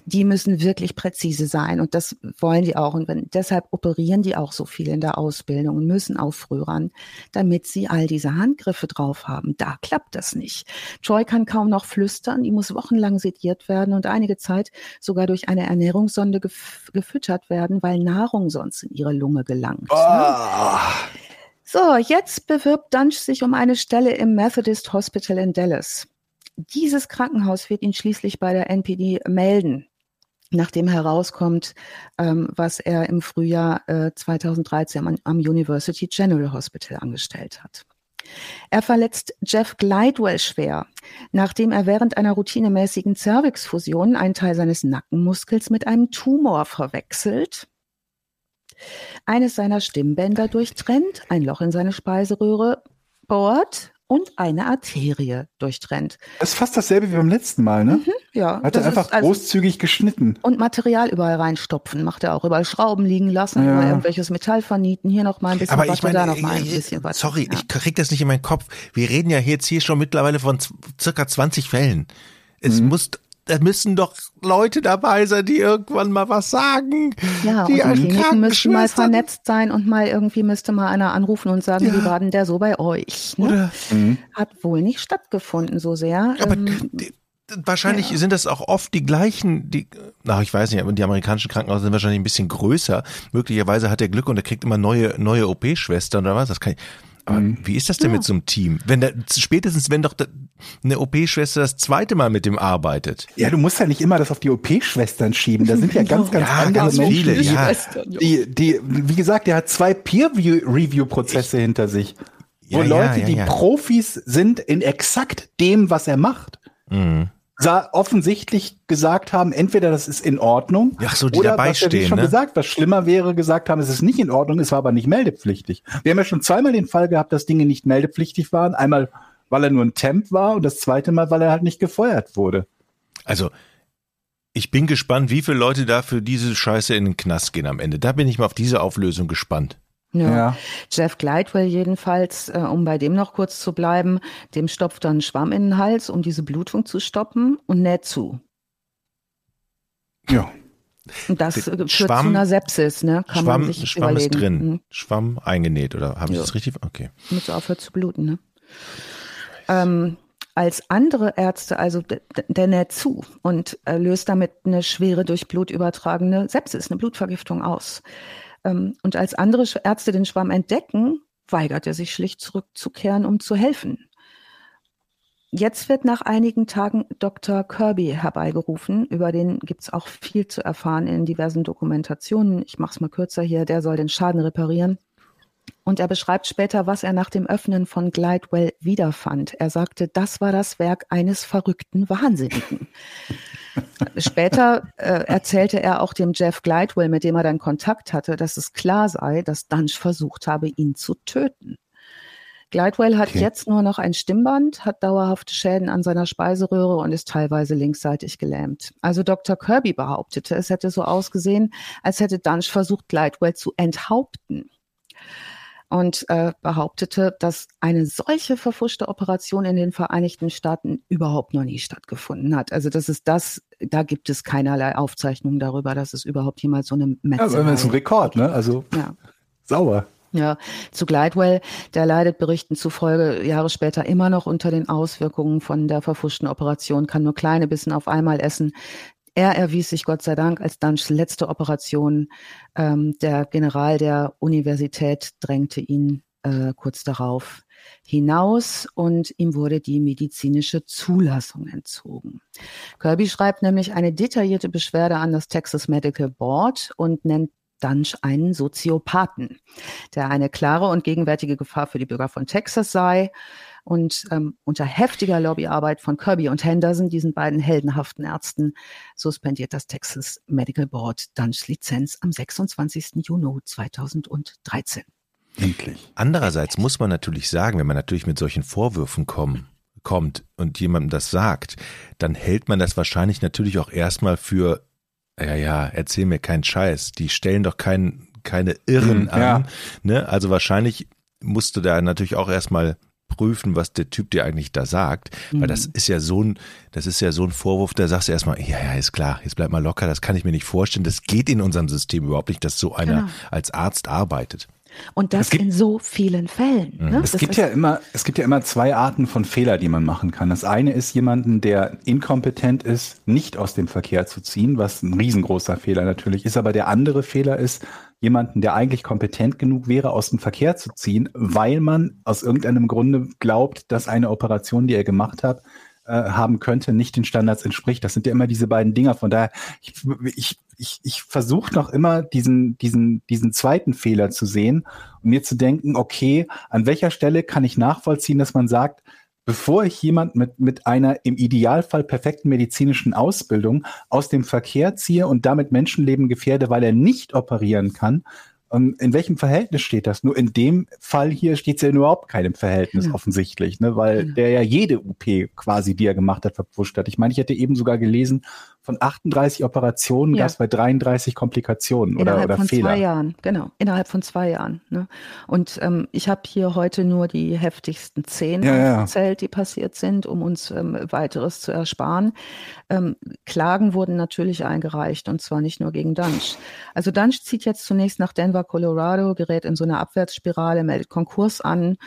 die- müssen wirklich präzise sein und das wollen die auch. Und wenn, deshalb operieren die auch so viel in der Ausbildung und müssen auch früh ran, damit sie all diese Handgriffe drauf haben. Da klappt das nicht. Joy kann kaum noch flüstern, die muss wochenlang sediert werden und einige Zeit sogar durch eine Ernährungssonde gef gefüttert werden, weil Nahrung sonst in ihre Lunge gelangt. Ne? Ah. So, jetzt bewirbt Dunch sich um eine Stelle im Methodist Hospital in Dallas. Dieses Krankenhaus wird ihn schließlich bei der NPD melden, nachdem herauskommt, ähm, was er im Frühjahr äh, 2013 am, am University General Hospital angestellt hat. Er verletzt Jeff Glidewell schwer, nachdem er während einer routinemäßigen Cervixfusion einen Teil seines Nackenmuskels mit einem Tumor verwechselt eines seiner Stimmbänder durchtrennt, ein Loch in seine Speiseröhre bohrt und eine Arterie durchtrennt. Das ist fast dasselbe wie beim letzten Mal, ne? Ja, Hat er einfach ist also, großzügig geschnitten. und Material überall reinstopfen, macht er auch überall Schrauben liegen lassen, Ja. irgendwelches Metall vernieten, hier noch mal ein bisschen Aber was, ich meine, da noch mal ein äh, bisschen was. sorry, ja. ich krieg das nicht in meinen Kopf. Wir reden ja jetzt hier schon mittlerweile von circa 20 Fällen. Es Mhm. muss, da müssen doch Leute dabei sein, die irgendwann mal was sagen. Ja, die und die Kliniken müssten mal vernetzt sein und mal irgendwie müsste mal einer anrufen und sagen, Ja. wie war denn der so bei euch? Ne? Oder, Hat wohl nicht stattgefunden so sehr. aber Ähm, die, wahrscheinlich sind das auch oft die gleichen, die, na, ich weiß nicht, aber die amerikanischen Krankenhäuser sind wahrscheinlich ein bisschen größer. Möglicherweise hat er Glück und er kriegt immer neue, neue OP-Schwestern oder was, das kann ich, aber wie ist das denn mit so einem Team? Wenn der, spätestens wenn doch da- eine OP-Schwester das zweite Mal mit dem arbeitet. Ja, du musst ja nicht immer das auf die OP-Schwestern schieben. Da sind ja ganz, ganz Ja, andere ganz Menschen. viele, die, ja. die, die, wie gesagt, der hat zwei Peer-Review-Prozesse hinter sich. Wo Ja, ja, Leute, ja, die ja. Profis sind in exakt dem, was er macht. Mhm. offensichtlich gesagt haben, entweder das ist in Ordnung, Ach so, die oder dabei was ja, stehen, schon ne? gesagt, was schlimmer wäre, gesagt haben, es ist nicht in Ordnung, es war aber nicht meldepflichtig. Wir haben ja schon zweimal den Fall gehabt, dass Dinge nicht meldepflichtig waren. Einmal, weil er nur ein Temp war und das zweite Mal, weil er halt nicht gefeuert wurde. Also, ich bin gespannt, wie viele Leute da für diese Scheiße in den Knast gehen am Ende. Da bin ich mal auf diese Auflösung gespannt. Ja. Ja. Jeff Glidewell jedenfalls, äh, um bei dem noch kurz zu bleiben, dem stopft dann Schwamm in den Hals, um diese Blutung zu stoppen und näht zu. Ja. Und das Den äh, führt Schwamm- zu einer Sepsis, ne? Kann Schwamm, man sich Schwamm ist überlegen. drin. Mhm. Schwamm eingenäht, oder habe ich Ja. das richtig? Okay. Damit es aufhört zu bluten, ne? Ähm, als andere Ärzte, also der näht zu und äh, löst damit eine schwere durch Blut übertragene Sepsis, eine Blutvergiftung aus. Ähm, und als andere Ärzte den Schwamm entdecken, weigert er sich schlicht zurückzukehren, um zu helfen. jetzt wird nach einigen Tagen Dr. Kirby herbeigerufen. Über den gibt es auch viel zu erfahren in diversen Dokumentationen. Ich mache es mal kürzer hier. Der soll den Schaden reparieren. Und er beschreibt später, was er nach dem Öffnen von Glidewell wiederfand. Er sagte, das war das Werk eines verrückten Wahnsinnigen. Später äh, erzählte er auch dem Jeff Glidewell, mit dem er dann Kontakt hatte, dass es klar sei, dass Dunch versucht habe, ihn zu töten. Glidewell hat okay. jetzt nur noch ein Stimmband, hat dauerhafte Schäden an seiner Speiseröhre und ist teilweise linksseitig gelähmt. Also Dr. Kirby behauptete, es hätte so ausgesehen, als hätte Dunch versucht, Glidewell zu enthaupten und äh, behauptete, dass eine solche verfuschte Operation in den Vereinigten Staaten überhaupt noch nie stattgefunden hat. Also das ist das, da gibt es keinerlei Aufzeichnungen darüber, dass es überhaupt jemals so eine Metzgerei Ja, das ist ein Rekord, ne? Also ja. sauber. Ja, zu Glidewell, der leidet Berichten zufolge Jahre später immer noch unter den Auswirkungen von der verfuschten Operation, kann nur kleine Bissen auf einmal essen. Er erwies sich Gott sei Dank als Dunchs letzte Operation. Ähm, der General der Universität drängte ihn äh, kurz darauf hinaus und ihm wurde die medizinische Zulassung entzogen. Kirby schreibt nämlich eine detaillierte Beschwerde an das Texas Medical Board und nennt Dunch einen Soziopathen, der eine klare und gegenwärtige Gefahr für die Bürger von Texas sei. Und ähm, unter heftiger Lobbyarbeit von Kirby und Henderson, diesen beiden heldenhaften Ärzten, suspendiert das Texas Medical Board Dunch Lizenz am 26. Juni 2013. Endlich. Andererseits muss man natürlich sagen, wenn man natürlich mit solchen Vorwürfen kommt, kommt und jemandem das sagt, dann hält man das wahrscheinlich natürlich auch erstmal für, ja, ja, erzähl mir keinen Scheiß, die stellen doch kein, keine Irren hm, an. Ja. Ne? Also wahrscheinlich musst du da natürlich auch erstmal prüfen, was der Typ dir eigentlich da sagt, mhm. weil das mhm. ist ja so ein, das ist ja so ein Vorwurf, da sagst du erstmal, ja, ja, ist klar, jetzt bleib mal locker, das kann ich mir nicht vorstellen, das geht in unserem System überhaupt nicht, dass so einer genau. als Arzt arbeitet. Und das gibt, in so vielen Fällen. Ne? Es gibt ja immer, es gibt ja immer zwei Arten von Fehler, die man machen kann. Das eine ist jemanden, der inkompetent ist, nicht aus dem Verkehr zu ziehen, was ein riesengroßer Fehler natürlich ist. Aber der andere Fehler ist, jemanden, der eigentlich kompetent genug wäre, aus dem Verkehr zu ziehen, weil man aus irgendeinem Grunde glaubt, dass eine Operation, die er gemacht hat, äh, haben könnte, nicht den Standards entspricht. Das sind ja immer diese beiden Dinger. Von daher, ich, ich, ich, ich versuche noch immer diesen, diesen, diesen zweiten Fehler zu sehen und mir zu denken, okay, an welcher Stelle kann ich nachvollziehen, dass man sagt, bevor ich jemand mit, mit einer im Idealfall perfekten medizinischen Ausbildung aus dem Verkehr ziehe und damit Menschenleben gefährde, weil er nicht operieren kann, ähm, in welchem Verhältnis steht das? Nur in dem Fall hier steht es ja überhaupt keinem Verhältnis ja. offensichtlich, ne? weil ja. der ja jede UP quasi, die er gemacht hat, verpfuscht hat. Ich meine, ich hätte eben sogar gelesen, von 38 Operationen ja. gab es bei 33 Komplikationen oder, Innerhalb oder von Fehler. zwei Jahren, genau. Innerhalb von zwei Jahren. Ne? Und ähm, ich habe hier heute nur die heftigsten zehn ja. erzählt, die passiert sind, um uns ähm, weiteres zu ersparen. Ähm, Klagen wurden natürlich eingereicht und zwar nicht nur gegen Dunch. Also Dunch zieht jetzt zunächst nach Denver, Colorado, gerät in so eine Abwärtsspirale, meldet Konkurs an,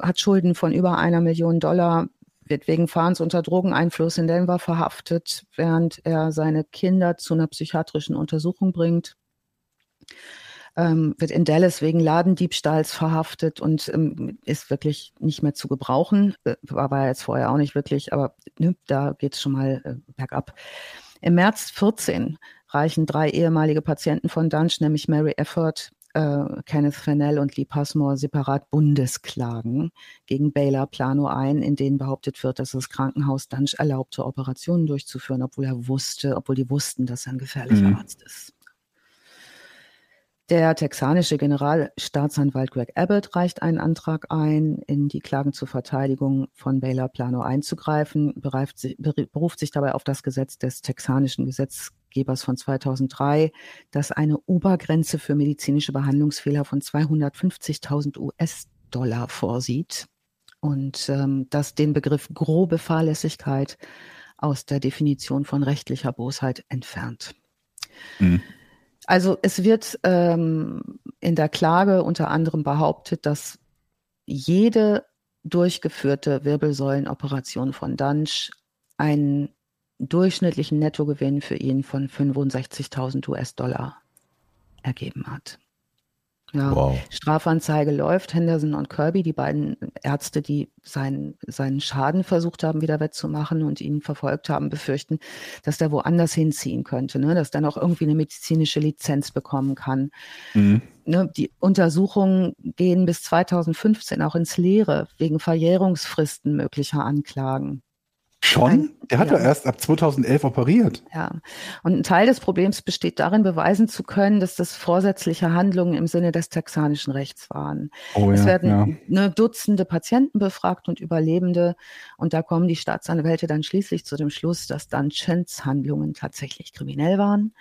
hat Schulden von über einer Million Dollar, wird wegen Fahrens unter Drogeneinfluss in Denver verhaftet, während er seine Kinder zu einer psychiatrischen Untersuchung bringt. Ähm, wird in Dallas wegen Ladendiebstahls verhaftet und ähm, ist wirklich nicht mehr zu gebrauchen. Äh, war er jetzt vorher auch nicht wirklich, aber ne, da geht es schon mal äh, bergab. Im März 14 reichen drei ehemalige Patienten von Dunch, nämlich Mary Efford, äh, Kenneth Fennell und Lee Passmore separat Bundesklagen gegen Baylor Plano ein, in denen behauptet wird, dass das Krankenhaus Dunch erlaubte, Operationen durchzuführen, obwohl er wusste, obwohl die wussten, dass er ein gefährlicher mhm. Arzt ist. Der texanische Generalstaatsanwalt Greg Abbott reicht einen Antrag ein, in die Klagen zur Verteidigung von Baylor Plano einzugreifen, beruft sich dabei auf das Gesetz des texanischen Gesetzgebers von 2003, das eine Obergrenze für medizinische Behandlungsfehler von 250.000 US-Dollar vorsieht und ähm, das den Begriff grobe Fahrlässigkeit aus der Definition von rechtlicher Bosheit entfernt. Mhm. Also es wird ähm, in der Klage unter anderem behauptet, dass jede durchgeführte Wirbelsäulenoperation von Dunch einen durchschnittlichen Nettogewinn für ihn von 65.000 US-Dollar ergeben hat. Ja, Wow. Strafanzeige läuft. Henderson und Kirby, die beiden Ärzte, die seinen, seinen Schaden versucht haben, wieder wettzumachen und ihn verfolgt haben, befürchten, dass der woanders hinziehen könnte, ne? dass der noch irgendwie eine medizinische Lizenz bekommen kann. Mhm. Ne? Die Untersuchungen gehen bis 2015 auch ins Leere wegen Verjährungsfristen möglicher Anklagen. Schon? Der hat ja. erst ab 2011 operiert. Ja, und ein Teil des Problems besteht darin, beweisen zu können, dass das vorsätzliche Handlungen im Sinne des texanischen Rechts waren. Oh es ja, werden ja. ne, Dutzende Patienten befragt und Überlebende. Und da kommen die Staatsanwälte dann schließlich zu dem Schluss, dass Dunchens Handlungen tatsächlich kriminell waren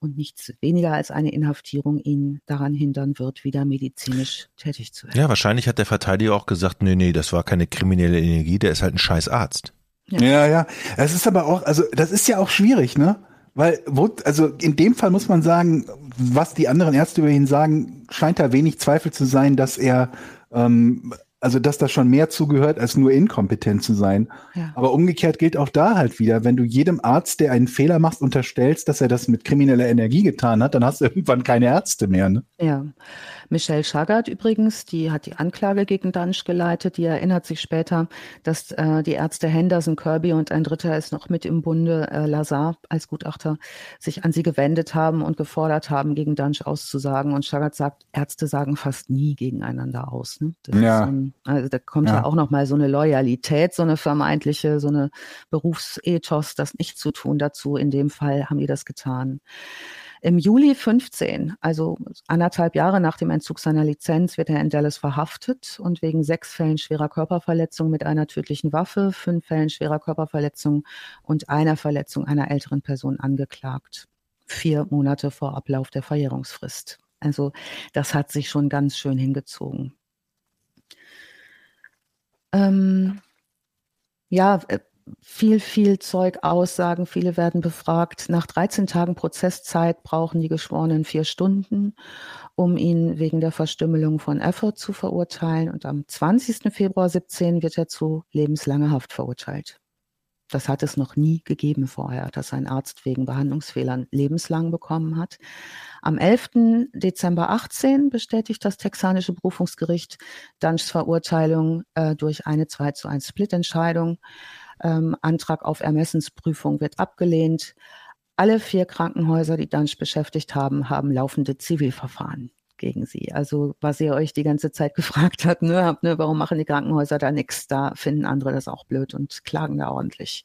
und nichts weniger als eine Inhaftierung ihn daran hindern wird, wieder medizinisch tätig zu werden. Ja, wahrscheinlich hat der Verteidiger auch gesagt, nee, nee, das war keine kriminelle Energie, der ist halt ein scheiß Arzt. Ja. Ja, ja. Es ist aber auch, also das ist ja auch schwierig, ne? Weil, wo, also in dem Fall muss man sagen, was die anderen Ärzte über ihn sagen, scheint da wenig Zweifel zu sein, dass er, ähm, also dass da schon mehr zugehört, als nur inkompetent zu sein. Ja. Aber umgekehrt gilt auch da halt wieder, wenn du jedem Arzt, der einen Fehler macht, unterstellst, dass er das mit krimineller Energie getan hat, dann hast du irgendwann keine Ärzte mehr, ne? Ja. Michelle Schaggart übrigens, die hat die Anklage gegen Dunch geleitet. Die erinnert sich später, dass äh, die Ärzte Henderson, Kirby und ein Dritter ist noch mit im Bunde, äh, Lazar als Gutachter, sich an sie gewendet haben und gefordert haben, gegen Dunch auszusagen. Und Schaggart sagt, Ärzte sagen fast nie gegeneinander aus. Ne? Ja. so ein, also da kommt ja, Ja. auch noch mal so eine Loyalität, so eine vermeintliche, so eine Berufsethos, das nicht zu tun dazu. In dem Fall haben die das getan. Im Juli 15, also anderthalb Jahre nach dem Entzug seiner Lizenz, wird er in Dallas verhaftet und wegen sechs Fällen schwerer Körperverletzung mit einer tödlichen Waffe, fünf Fällen schwerer Körperverletzung und einer Verletzung einer älteren Person angeklagt. Vier Monate vor Ablauf der Verjährungsfrist. Also das hat sich schon ganz schön hingezogen. Ähm, ja, äh, viel, viel Zeug aussagen. Viele werden befragt. Nach 13 Tagen Prozesszeit brauchen die Geschworenen vier Stunden, um ihn wegen der Verstümmelung von Effort zu verurteilen. Und am 20. Februar 17 wird er zu lebenslanger Haft verurteilt. Das hat es noch nie gegeben vorher, dass ein Arzt wegen Behandlungsfehlern lebenslang bekommen hat. Am 11. Dezember 18 bestätigt das texanische Berufungsgericht Dunchs Verurteilung äh, durch eine 2 zu 1 Splitentscheidung. Ähm, Antrag auf Ermessensprüfung wird abgelehnt. Alle vier Krankenhäuser, die Dunch beschäftigt haben, haben laufende Zivilverfahren gegen sie. Also was ihr euch die ganze Zeit gefragt habt, ne, habt, ne, warum machen die Krankenhäuser da nichts? Da finden andere das auch blöd und klagen da ordentlich.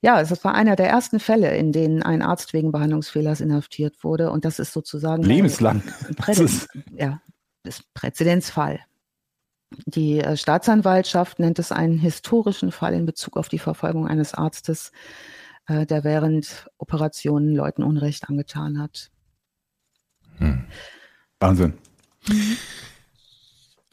Ja, es war einer der ersten Fälle, in denen ein Arzt wegen Behandlungsfehlers inhaftiert wurde. Und das ist sozusagen Lebenslang. ein Präzed ist, ja, das ist ein Präzedenzfall. Die äh, Staatsanwaltschaft nennt es einen historischen Fall in Bezug auf die Verfolgung eines Arztes, äh, der während Operationen Leuten Unrecht angetan hat. Wahnsinn.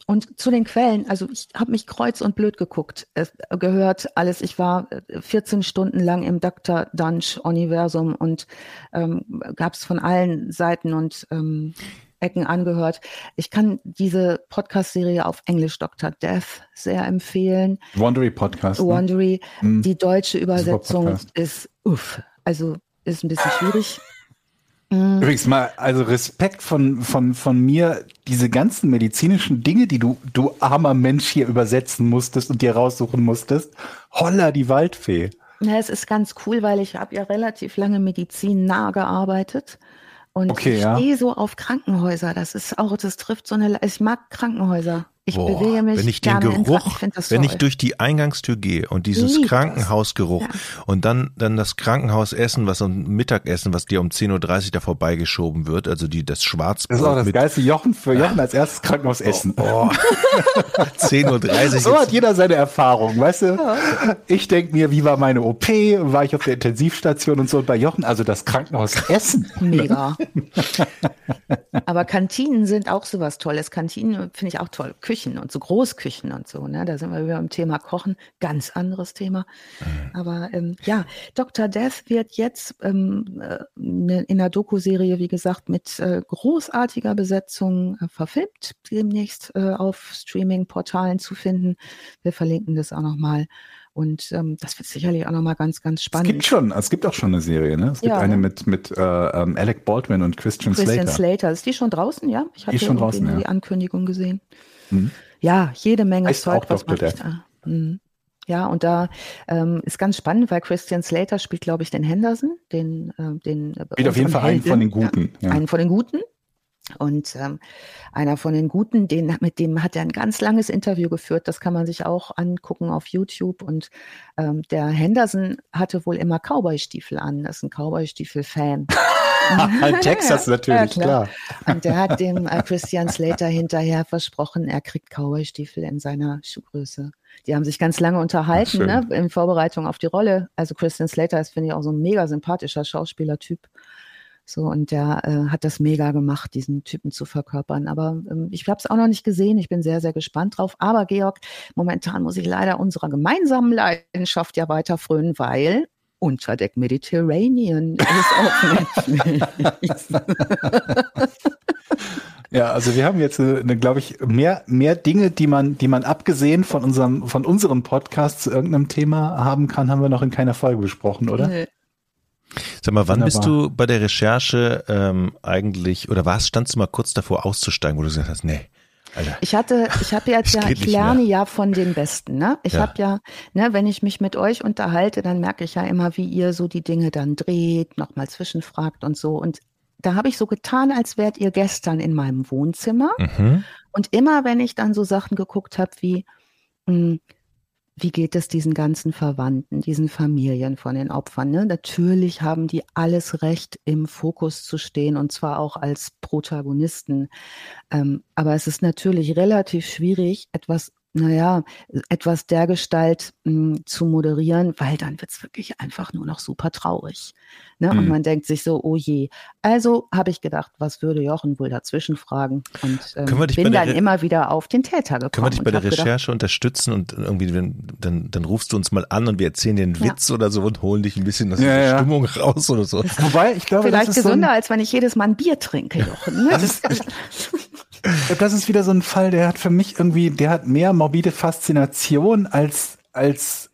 Und zu den Quellen, also ich habe mich kreuz und blöd geguckt. Es gehört alles, ich war äh, 14 Stunden lang im Dr. Dunch-Universum und ähm, gab es von allen Seiten und ähm, Ecken angehört. Ich kann diese Podcast-Serie auf Englisch Dr. Death sehr empfehlen. Wandery Podcast. Ne? Wondery. Mhm. Die deutsche Übersetzung ist uff, also ist ein bisschen schwierig. Übrigens mal, also Respekt von, von, von mir, diese ganzen medizinischen Dinge, die du, du armer Mensch hier übersetzen musstest und dir raussuchen musstest. Holla, die Waldfee. Ja, es ist ganz cool, weil ich habe ja relativ lange Medizin nah gearbeitet. Und Okay, ich ja. stehe so auf Krankenhäuser. Das ist auch, das trifft so eine, ich mag Krankenhäuser. Ich Boah, bewege mich wenn ich den Geruch, ich wenn ich durch die Eingangstür gehe und dieses Lieb. Krankenhausgeruch Ja. und dann, dann das Krankenhausessen, was um Mittagessen, was dir um 10.30 Uhr da vorbeigeschoben wird, also die, das Schwarzbrot Das ist auch das mit geilste Jochen für Jochen als erstes Krankenhaus essen. oh, 10.30 Uhr. So hat jeder seine Erfahrung, weißt du? Ich denk mir, wie war meine OP? War ich auf der Intensivstation und so? Und bei Jochen, also das Krankenhaus Essen. Mega. Aber Kantinen sind auch sowas Tolles. Kantinen finde ich auch toll. Küchen und so Großküchen und so. Ne? Da sind wir wieder beim Thema Kochen. Ganz anderes Thema. Aber ähm, ja, Dr. Death wird jetzt ähm, äh, ne- in der Doku-Serie, wie gesagt, mit äh, großartiger Besetzung äh, verfilmt. Demnächst äh, auf Streaming-Portalen zu finden. Wir verlinken das auch nochmal. Und ähm, das wird sicherlich auch nochmal ganz, ganz Es spannend. gibt schon, es gibt auch schon eine Serie, ne? Es gibt Ja, eine ne? mit, mit äh, ähm, Alec Baldwin und Christian, Christian Slater. Slater. Ist die schon draußen, ja? Ich ist schon draußen, ja. die Ankündigung gesehen. Mhm. Ja, jede Menge Heißt Zeug, auch was man nicht, ah, mhm. Ja, und da ähm, ist ganz spannend, weil Christian Slater spielt, glaube ich, den Henderson, den, äh, den Spielt auf jeden Fall einen Helden. von den Guten. Ja, Ja. einen von den Guten. Und ähm, einer von den Guten, den, mit dem hat er ein ganz langes Interview geführt. Das kann man sich auch angucken auf YouTube. Und ähm, der Henderson hatte wohl immer Cowboy-Stiefel an. Das ist ein Cowboy-Stiefel-Fan. Texas natürlich, Ja, klar. Und der hat dem äh, Christian Slater hinterher versprochen, er kriegt Cowboy-Stiefel in seiner Schuhgröße. Die haben sich ganz lange unterhalten, schön. ne, in Vorbereitung auf die Rolle. Also Christian Slater ist, finde ich, auch so ein mega sympathischer Schauspielertyp. So, und der äh, hat das mega gemacht, diesen Typen zu verkörpern. Aber ähm, ich habe es auch noch nicht gesehen. Ich bin sehr, sehr gespannt drauf. Aber Georg, momentan muss ich leider unserer gemeinsamen Leidenschaft ja weiter frönen, weil Unterdeck Mediterranean ist auf Netflix. Ja, also wir haben jetzt, äh, glaube ich, mehr, mehr Dinge, die man, die man abgesehen von unserem, von unserem Podcast zu irgendeinem Thema haben kann, haben wir noch in keiner Folge besprochen, oder? Nee. Sag mal, wann bist Wunderbar. du bei der Recherche ähm, eigentlich, oder was, standst du mal kurz davor auszusteigen, wo du gesagt hast, nee, Alter. Ich hatte, ich habe jetzt ja, ich lerne ja von den Besten, ne? Ich Ja. habe ja, ne, wenn ich mich mit euch unterhalte, dann merke ich ja immer, wie ihr so die Dinge dann dreht, nochmal zwischenfragt und so. Und da habe ich so getan, als wärt ihr gestern in meinem Wohnzimmer. Mhm. Und immer, wenn ich dann so Sachen geguckt habe wie, mh, wie geht es diesen ganzen Verwandten, diesen Familien von den Opfern? Ne? Natürlich haben die alles Recht, im Fokus zu stehen und zwar auch als Protagonisten. Ähm, aber es ist natürlich relativ schwierig, etwas, naja, etwas dergestalt mh, zu moderieren, weil dann wird's wirklich einfach nur noch super traurig. Ne? Und Mhm. man denkt sich so, oh je. Also habe ich gedacht, was würde Jochen wohl dazwischen fragen? Und ähm, Können wir dich bei bin der dann Re- immer wieder auf den Täter gekommen. Können wir dich bei und der hab gedacht, Recherche unterstützen und irgendwie, wenn, dann, dann rufst du uns mal an und wir erzählen dir einen Ja. Witz oder so und holen dich ein bisschen aus Ja, der ja. Stimmung raus oder so. Wobei, ich glaube, Vielleicht das ist so gesünder, ein, als wenn ich jedes Mal ein Bier trinke, Jochen. Ne? Das ist- das ist wieder so ein Fall, der hat für mich irgendwie, der hat mehr morbide Faszination als, als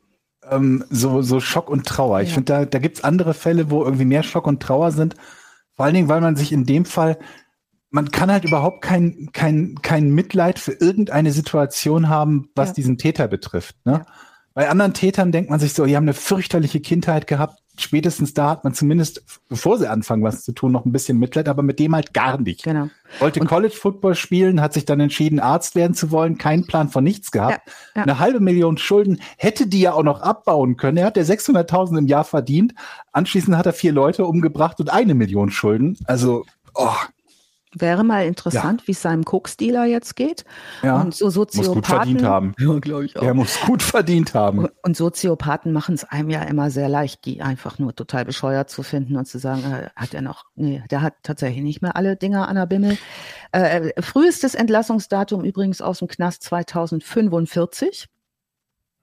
ähm, so, so Schock und Trauer. Ich Ja. finde, da, da gibt's andere Fälle, wo irgendwie mehr Schock und Trauer sind. Vor allen Dingen, weil man sich in dem Fall, man kann halt überhaupt kein, kein, kein Mitleid für irgendeine Situation haben, was Ja. diesen Täter betrifft. Ne? Bei anderen Tätern denkt man sich so, die haben eine fürchterliche Kindheit gehabt. Spätestens da hat man zumindest, bevor sie anfangen, was zu tun, noch ein bisschen Mitleid, aber mit dem halt gar nicht. Genau. Wollte College Football spielen, hat sich dann entschieden, Arzt werden zu wollen, keinen Plan von nichts gehabt. Ja, ja. Eine halbe Million Schulden, hätte die ja auch noch abbauen können. Er hat ja 600.000 im Jahr verdient. Anschließend hat er vier Leute umgebracht und eine Million Schulden. Also, oh, Wäre mal interessant, wie es seinem Koksdealer jetzt geht. ja, Und so muss Soziopathen. gut verdient haben. Ja, glaube ich Er muss gut verdient haben. Und Soziopathen machen es einem ja immer sehr leicht, die einfach nur total bescheuert zu finden und zu sagen, äh, hat er noch, nee, der hat tatsächlich nicht mehr alle Dinger an der Bimmel. Äh, frühestes Entlassungsdatum übrigens aus dem Knast 2045.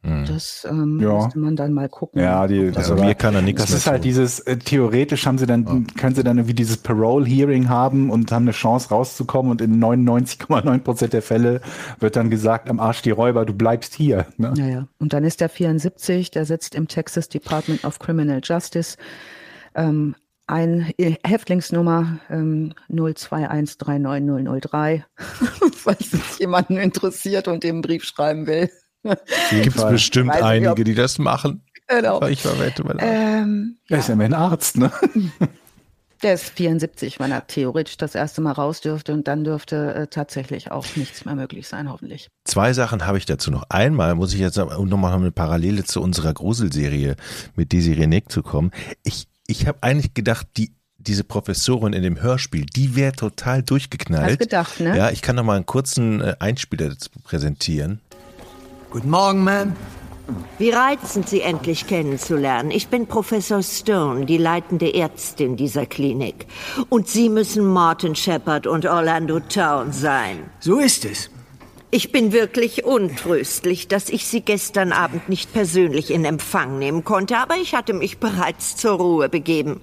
Mhm. Das ähm, Ja. müsste man dann mal gucken. Ja, die, Also aber- mir kann er nichts Das mehr ist halt tun. dieses, äh, theoretisch haben sie dann, können sie dann irgendwie dieses Parole-Hearing haben und haben eine Chance rauszukommen und in 99,9 Prozent der Fälle wird dann gesagt, am Arsch die Räuber, du bleibst hier. Ne? Naja, und dann ist der 74, der sitzt im Texas Department of Criminal Justice. Ähm, ein äh, Häftlingsnummer ähm, 021390003, falls es jemanden interessiert und dem einen Brief schreiben will. Gibt es bestimmt Weiß ich, ob- einige, die das machen. Genau. Ich verwette mal. Ähm, Er ist ja immer ein Arzt, ne? der ist 74, wenn er theoretisch das erste Mal raus dürfte und dann dürfte äh, tatsächlich auch nichts mehr möglich sein, hoffentlich. Zwei Sachen habe ich dazu noch. Einmal muss ich jetzt nochmal eine Parallele zu unserer Gruselserie mit Desiree Nick zu kommen. Ich, ich habe eigentlich gedacht, die diese Professorin in dem Hörspiel, die wäre total durchgeknallt. Hast gedacht, ne? Ja, ich kann noch mal einen kurzen äh, Einspieler dazu präsentieren. Guten Morgen, Ma'am. Wie reizend, Sie endlich kennenzulernen. Ich bin Professor Stone, die leitende Ärztin dieser Klinik. Und Sie müssen Martin Shepard und Orlando Town sein. So ist es. Ich bin wirklich untröstlich, dass ich Sie gestern Abend nicht persönlich in Empfang nehmen konnte, aber ich hatte mich bereits zur Ruhe begeben.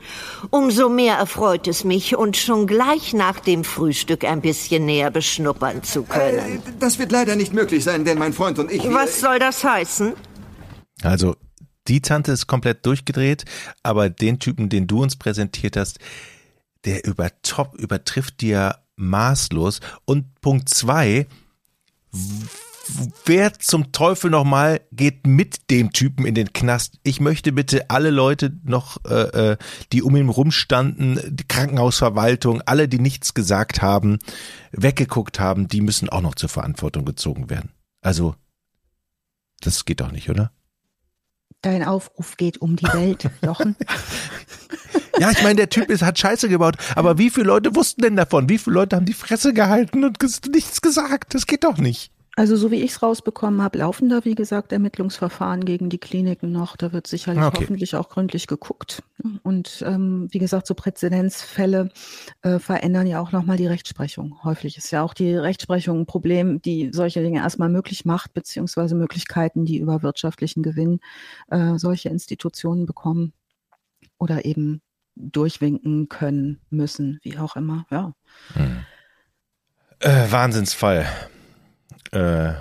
Umso mehr erfreut es mich, und schon gleich nach dem Frühstück ein bisschen näher beschnuppern zu Äh, können. das wird leider nicht möglich sein, denn mein Freund und ich. wir- Was soll das heißen? Also die Tante ist komplett durchgedreht, aber den Typen, den du uns präsentiert hast, der übertop, übertrifft dir maßlos. Und Punkt zwei, wer zum Teufel nochmal geht mit dem Typen in den Knast? Ich möchte bitte alle Leute noch, äh, äh, die um ihn rumstanden, die Krankenhausverwaltung, alle, die nichts gesagt haben, weggeguckt haben, die müssen auch noch zur Verantwortung gezogen werden. Also, das geht doch nicht, oder? Dein Aufruf geht um die Welt, Jochen. Ja, ich meine, der Typ ist, hat Scheiße gebaut. Aber wie viele Leute wussten denn davon? Wie viele Leute haben die Fresse gehalten und nichts gesagt? Das geht doch nicht. Also so wie ich es rausbekommen habe, laufen da, wie gesagt, Ermittlungsverfahren gegen die Kliniken noch. Da wird sicherlich okay. hoffentlich auch gründlich geguckt. Und ähm, wie gesagt, so Präzedenzfälle äh, verändern ja auch nochmal die Rechtsprechung. Häufig ist ja auch die Rechtsprechung ein Problem, die solche Dinge erstmal möglich macht, beziehungsweise Möglichkeiten, die über wirtschaftlichen Gewinn äh, solche Institutionen bekommen oder eben durchwinken können, müssen, wie auch immer. Ja. Hm. Äh, Wahnsinnsfall äh,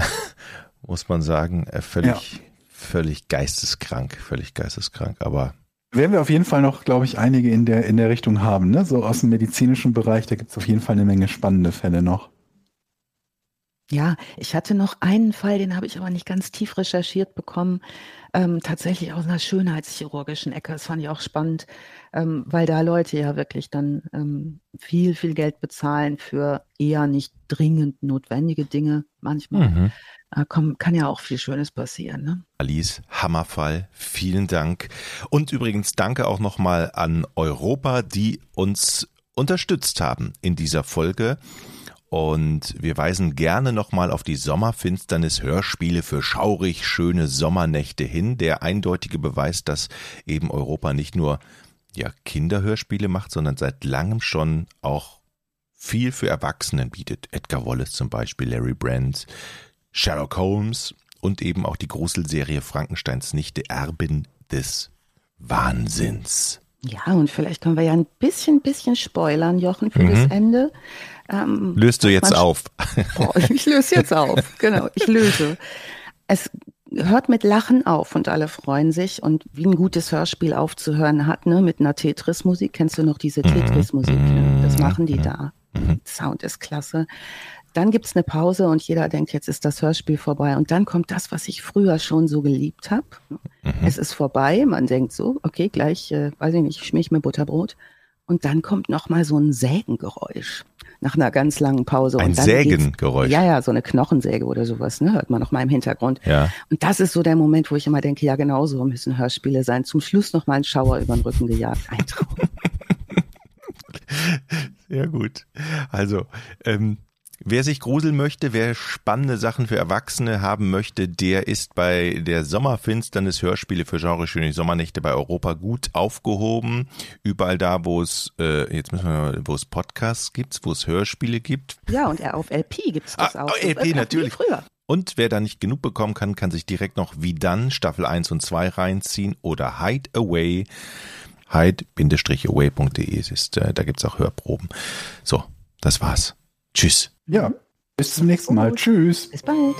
muss man sagen, äh, völlig, ja. völlig geisteskrank, völlig geisteskrank, aber werden wir auf jeden Fall noch, glaube ich, einige in der, in der Richtung haben, ne? So aus dem medizinischen Bereich, da gibt es auf jeden Fall eine Menge spannende Fälle noch. Ja, ich hatte noch einen Fall, den habe ich aber nicht ganz tief recherchiert bekommen. Ähm, tatsächlich aus einer schönheitschirurgischen Ecke. Das fand ich auch spannend, ähm, weil da Leute ja wirklich dann ähm, viel, viel Geld bezahlen für eher nicht dringend notwendige Dinge. Manchmal mhm. äh, komm, kann ja auch viel Schönes passieren. Ne? Alice, Hammerfall. Vielen Dank. Und übrigens danke auch nochmal an Europa, die uns unterstützt haben in dieser Folge. Und wir weisen gerne nochmal auf die Sommerfinsternis Hörspiele für schaurig schöne Sommernächte hin. Der eindeutige Beweis, dass eben Europa nicht nur ja, Kinderhörspiele macht, sondern seit langem schon auch viel für Erwachsenen bietet. Edgar Wallace zum Beispiel, Larry Brand, Sherlock Holmes und eben auch die Gruselserie Frankensteins Nichte Erbin des Wahnsinns. Ja, und vielleicht können wir ja ein bisschen, bisschen spoilern, Jochen, für mhm. das Ende. Ähm, Löst du jetzt auf? Oh, ich löse jetzt auf, genau, ich löse. Es hört mit Lachen auf und alle freuen sich und wie ein gutes Hörspiel aufzuhören hat, ne, mit einer Tetris-Musik. Kennst du noch diese mhm. Tetris-Musik? Ne? Das machen die mhm. da. Mhm. Sound ist klasse. Dann gibt's eine Pause und jeder denkt, jetzt ist das Hörspiel vorbei. Und dann kommt das, was ich früher schon so geliebt habe. Mhm. Es ist vorbei. Man denkt so, okay, gleich, äh, weiß ich nicht, ich schmier mir Butterbrot. Und dann kommt noch mal so ein Sägengeräusch nach einer ganz langen Pause. Ein Sägengeräusch. Ja, ja, so eine Knochensäge oder sowas, ne, hört man noch mal im Hintergrund. Ja. Und das ist so der Moment, wo ich immer denke, ja, genau so müssen Hörspiele sein. Zum Schluss noch mal ein Schauer über den Rücken gejagt. Ein Traum. Sehr gut. Also, ähm, Wer sich gruseln möchte, wer spannende Sachen für Erwachsene haben möchte, der ist bei der Sommerfinsternis Hörspiele für Genreschöne Sommernächte bei Europa gut aufgehoben. Überall da, wo es äh, jetzt müssen wir wo es Podcasts gibt, wo es Hörspiele gibt. Ja, und auf LP gibt es das ah, auch. LP natürlich. Früher. Und wer da nicht genug bekommen kann, kann sich direkt noch wie dann Staffel 1 und 2 reinziehen oder Hide Away. Hide-away.de ist, äh, da gibt's auch Hörproben. So, das war's. Tschüss. Ja, bis zum nächsten Mal. Tschüss. Bis bald.